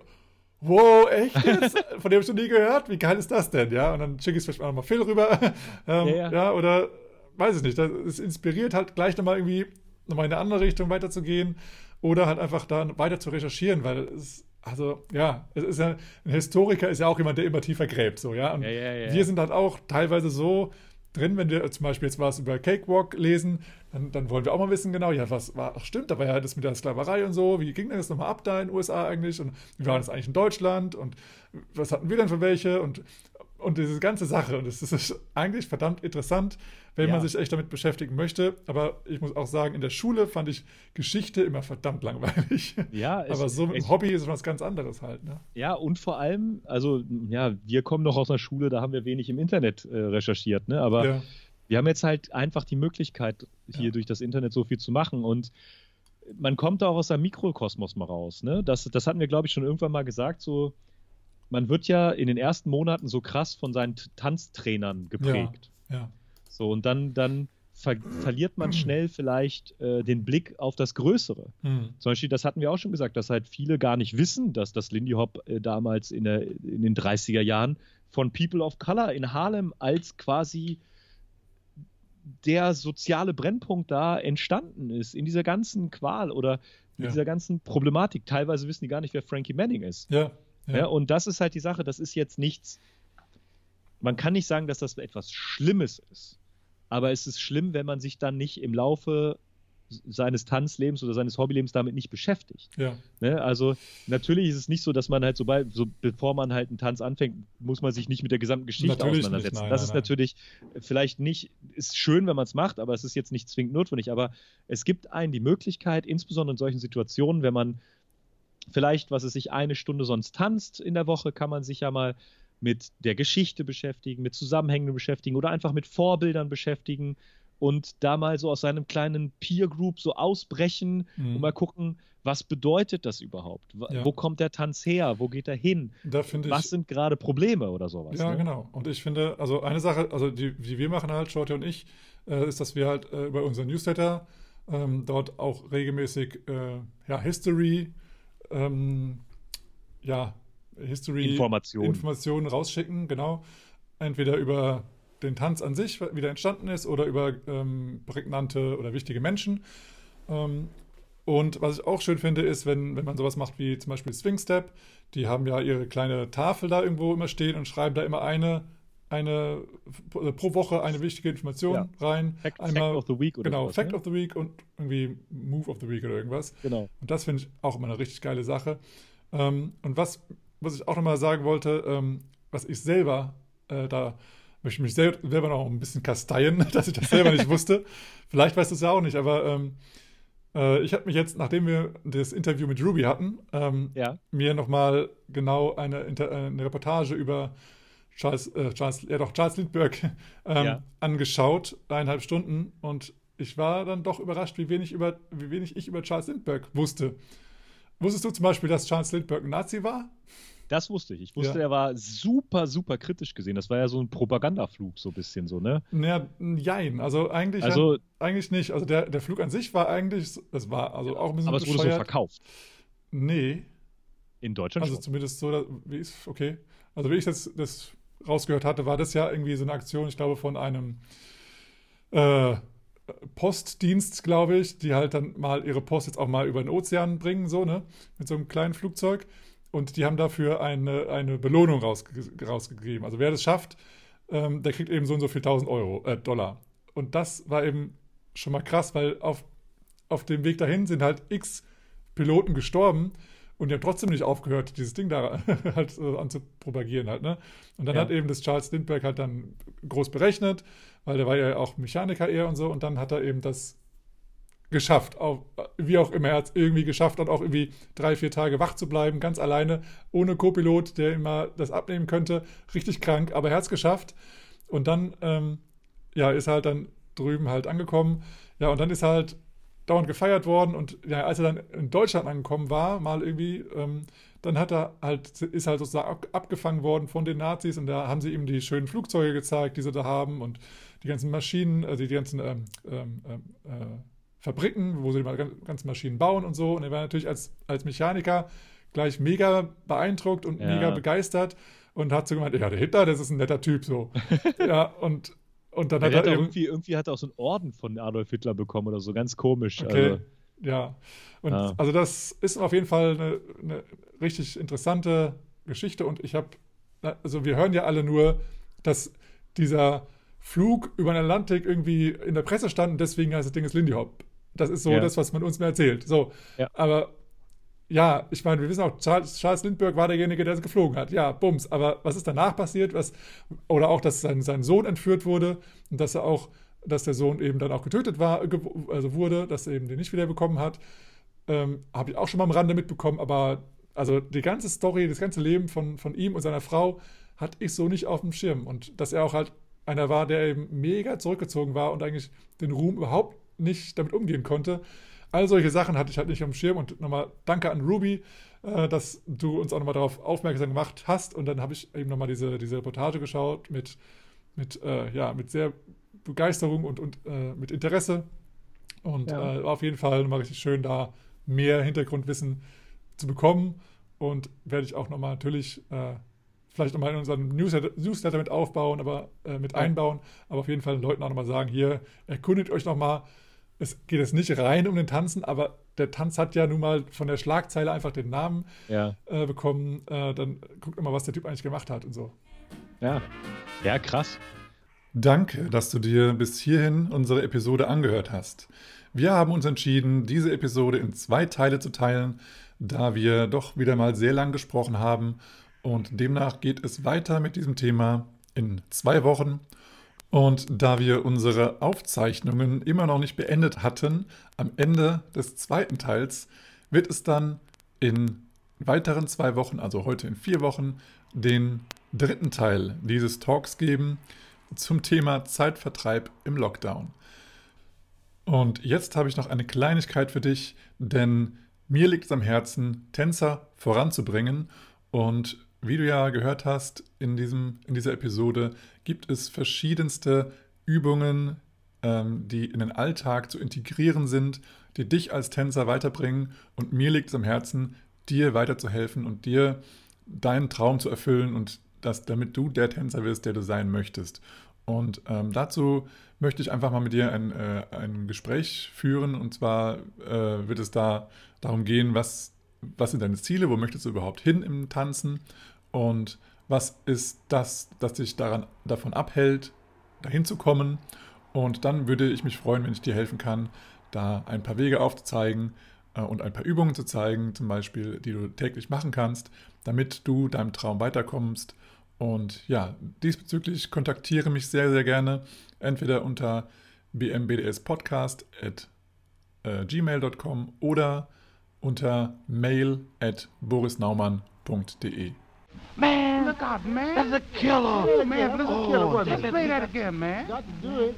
wow, echt jetzt? (laughs) Von dem habe ich noch nie gehört? Wie geil ist das denn? Ja, und dann schicke ich es vielleicht mal nochmal Phil rüber. (laughs) ähm, Ja, ja, ja. oder weiß ich nicht. Das, es inspiriert halt gleich nochmal irgendwie nochmal in eine andere Richtung weiterzugehen oder halt einfach da weiter zu recherchieren, weil es, also ja, es ist ja, ein Historiker ist ja auch jemand, der immer tiefer gräbt, so, ja. Und Ja, ja, ja. wir sind halt auch teilweise so drin, wenn wir zum Beispiel jetzt was über Cakewalk lesen, dann, dann wollen wir auch mal wissen, genau, ja, was war, ach stimmt, aber ja das mit der Sklaverei und so, wie ging denn das nochmal ab da in den USA eigentlich? Und wie war das eigentlich in Deutschland? Und was hatten wir denn für welche? Und, und diese ganze Sache und es ist eigentlich verdammt interessant, wenn Ja. man sich echt damit beschäftigen möchte, aber ich muss auch sagen, in der Schule fand ich Geschichte immer verdammt langweilig. Ja, (laughs) aber so mit es- dem Hobby ist was ganz anderes halt, ne? Ja, und vor allem, also ja, wir kommen noch aus einer Schule, da haben wir wenig im Internet äh, recherchiert, ne? Aber ja. wir haben jetzt halt einfach die Möglichkeit, hier Ja. durch das Internet so viel zu machen. Und man kommt da auch aus einem Mikrokosmos mal raus. Ne? Das, das hatten wir, glaube ich, schon irgendwann mal gesagt. So, man wird ja in den ersten Monaten so krass von seinen Tanztrainern geprägt. Ja, ja. So, und dann, dann ver verliert man schnell vielleicht äh, den Blick auf das Größere. Mhm. Zum Beispiel, das hatten wir auch schon gesagt, dass halt viele gar nicht wissen, dass das Lindy Hop äh, damals in, der, in den 30er Jahren von People of Color in Harlem als quasi der soziale Brennpunkt da entstanden ist, in dieser ganzen Qual oder in Ja. dieser ganzen Problematik. Teilweise wissen die gar nicht, wer Frankie Manning ist. Ja, Ja. ja. und das ist halt die Sache, das ist jetzt nichts, man kann nicht sagen, dass das etwas Schlimmes ist, aber es ist schlimm, wenn man sich dann nicht im Laufe seines Tanzlebens oder seines Hobbylebens damit nicht beschäftigt. ja. Ne? Also natürlich ist es nicht so, dass man halt sobald, so bevor man halt einen Tanz anfängt, muss man sich nicht mit der gesamten Geschichte Natürlich auseinandersetzen. nein, das nein, ist nein. natürlich vielleicht nicht, ist schön, wenn man es macht, aber es ist jetzt nicht zwingend notwendig. Aber es gibt einen die Möglichkeit, insbesondere in solchen Situationen, wenn man vielleicht, was es sich eine Stunde sonst tanzt in der Woche, kann man sich ja mal mit der Geschichte beschäftigen, mit Zusammenhängen beschäftigen oder einfach mit Vorbildern beschäftigen und da mal so aus seinem kleinen Peer Group so ausbrechen Mhm. und mal gucken, was bedeutet das überhaupt? Ja. Wo kommt der Tanz her? Wo geht er hin? Da finde ich. Was sind gerade Probleme oder sowas? Ja, ne? genau. Und ich finde, also eine Sache, also die, die wir machen halt, Shorty und ich, äh, ist, dass wir halt äh, über unseren Newsletter ähm, dort auch regelmäßig äh, ja, History, ähm, ja, History Informationen. Informationen rausschicken, genau. Entweder über den Tanz an sich, wie der entstanden ist, oder über ähm, prägnante oder wichtige Menschen. Ähm, und was ich auch schön finde, ist, wenn, wenn man sowas macht wie zum Beispiel Swing Step, die haben ja ihre kleine Tafel da irgendwo immer stehen und schreiben da immer eine, eine äh, pro Woche eine wichtige Information Ja. rein. Fact, Einmal, Fact of the Week oder genau, sowas, Fact ne? of the Week und irgendwie Move of the Week oder irgendwas. Genau. Und das finde ich auch immer eine richtig geile Sache. Ähm, und was, was ich auch nochmal sagen wollte, ähm, was ich selber, äh, da möchte ich mich sel selber noch ein bisschen kasteien, (laughs) dass ich das selber nicht wusste. Vielleicht weißt du es ja auch nicht, aber ähm, äh, ich habe mich jetzt, nachdem wir das Interview mit Ruby hatten, ähm, Ja. mir nochmal genau eine, äh, eine Reportage über Charles, äh, Charles, ja doch, Charles Lindbergh (laughs) ähm, Ja. angeschaut, eineinhalb Stunden, und ich war dann doch überrascht, wie wenig, über, wie wenig ich über Charles Lindbergh wusste. Wusstest du zum Beispiel, dass Charles Lindbergh ein Nazi war? Das wusste ich. Ich wusste, Ja. er war super, super kritisch gesehen. Das war ja so ein Propagandaflug, so ein bisschen so, ne? Naja, jein. Also eigentlich, Also- eigentlich nicht. Also der, der Flug an sich war eigentlich, das war also auch ein bisschen Aber es wurde so bescheuert. verkauft. Nee, In Deutschland also schon. zumindest so, wie ist, okay. Also wie ich das, das rausgehört hatte, war das ja irgendwie so eine Aktion, ich glaube, von einem äh, Postdienst, glaube ich, die halt dann mal ihre Post jetzt auch mal über den Ozean bringen, so, ne? Mit so einem kleinen Flugzeug. Und die haben dafür eine, eine Belohnung rausge rausgegeben. Also wer das schafft, ähm, der kriegt eben so und so viel tausend Euro, äh, Dollar. Und das war eben schon mal krass, weil auf, auf dem Weg dahin sind halt x Piloten gestorben und die haben trotzdem nicht aufgehört, dieses Ding da (laughs) halt äh, anzupropagieren halt, ne? Und dann Ja. hat eben das Charles Lindbergh halt dann groß berechnet, weil der war ja auch Mechaniker eher und so und dann hat er eben das geschafft, auf, wie auch immer, er hat es irgendwie geschafft, dann auch irgendwie drei, vier Tage wach zu bleiben, ganz alleine, ohne Co-Pilot, der immer das abnehmen könnte, richtig krank, aber er hat es geschafft und dann, ähm, ja, ist er halt dann drüben halt angekommen, ja, und dann ist er halt dauernd gefeiert worden und ja, als er dann in Deutschland angekommen war, mal irgendwie, ähm, dann hat er halt, ist halt sozusagen ab, abgefangen worden von den Nazis und da haben sie ihm die schönen Flugzeuge gezeigt, die sie da haben und die ganzen Maschinen, also die ganzen ähm, ähm, ähm, äh, Fabriken, wo sie die gan- ganzen Maschinen bauen und so. Und er war natürlich als, als Mechaniker gleich mega beeindruckt und Ja. mega begeistert und hat so gemeint, ja, der Hitler, das ist ein netter Typ so. (laughs) ja, und, und dann Ja, hat der hat er irgendwie, irgendwie hat er auch so einen Orden von Adolf Hitler bekommen oder so, ganz komisch. Okay, Also, ja. Und Ah. also das ist auf jeden Fall eine, eine richtig interessante Geschichte und ich habe, also wir hören ja alle nur, dass dieser Flug über den Atlantik irgendwie in der Presse stand und deswegen heißt das Ding ist Lindy Hop. Das ist so Ja. das, was man uns mehr erzählt. So, Ja. aber ja, ich meine, wir wissen auch, Charles, Charles Lindbergh war derjenige, der geflogen hat. Ja, bums. Aber was ist danach passiert? Was, oder auch, dass sein, sein Sohn entführt wurde und dass er auch, dass der Sohn eben dann auch getötet war, ge- also wurde, dass er eben den nicht wiederbekommen hat. Ähm, Habe ich auch schon mal am Rande mitbekommen, aber also die ganze Story, das ganze Leben von, von ihm und seiner Frau hatte ich so nicht auf dem Schirm. Und dass er auch halt einer war, der eben mega zurückgezogen war und eigentlich den Ruhm überhaupt nicht damit umgehen konnte. All solche Sachen hatte ich halt nicht dem Schirm. Und nochmal danke an Ruby, äh, dass du uns auch nochmal darauf aufmerksam gemacht hast. Und dann habe ich eben nochmal diese, diese Reportage geschaut mit, mit, äh, ja, mit sehr Begeisterung und, und äh, mit Interesse. Und Ja. äh, war auf jeden Fall nochmal richtig schön, da mehr Hintergrundwissen zu bekommen. Und werde ich auch nochmal natürlich äh, vielleicht nochmal in unseren Newsletter, Newsletter mit aufbauen, aber äh, mit einbauen, aber auf jeden Fall den Leuten auch nochmal sagen, hier, erkundigt euch nochmal, es geht jetzt nicht rein um den Tanzen, aber der Tanz hat ja nun mal von der Schlagzeile einfach den Namen Ja, äh, bekommen, äh, dann guckt immer, was der Typ eigentlich gemacht hat und so. ja. Ja, krass. Danke, dass du dir bis hierhin unsere Episode angehört hast. Wir haben uns entschieden, diese Episode in zwei Teile zu teilen, da wir doch wieder mal sehr lang gesprochen haben und demnach geht es weiter mit diesem Thema in zwei Wochen. Und da wir unsere Aufzeichnungen immer noch nicht beendet hatten, am Ende des zweiten Teils wird es dann in weiteren zwei Wochen, also heute in vier Wochen, den dritten Teil dieses Talks geben zum Thema Zeitvertreib im Lockdown. Und jetzt habe ich noch eine Kleinigkeit für dich, denn mir liegt es am Herzen, Tänzer voranzubringen. Und wie du ja gehört hast in, diesem, in dieser Episode, gibt es verschiedenste Übungen, ähm, die in den Alltag zu integrieren sind, die dich als Tänzer weiterbringen. Und mir liegt es am Herzen, dir weiterzuhelfen und dir deinen Traum zu erfüllen und das, damit du der Tänzer wirst, der du sein möchtest. Und ähm, dazu möchte ich einfach mal mit dir ein, äh, ein Gespräch führen. Und zwar äh, wird es da darum gehen, was, was sind deine Ziele, wo möchtest du überhaupt hin im Tanzen und was ist das, das dich daran, davon abhält, dahin zu kommen. Und dann würde ich mich freuen, wenn ich dir helfen kann, da ein paar Wege aufzuzeigen äh, und ein paar Übungen zu zeigen, zum Beispiel, die du täglich machen kannst, damit du deinem Traum weiterkommst. Und ja, diesbezüglich kontaktiere mich sehr, sehr gerne, entweder unter bmbdspodcast at äh, gmail.com oder unter mail at borisnaumann.de. Man, look out, man. That's a killer. Oh, man, but it's a killer. Oh, Just play that again, man. Got to do it.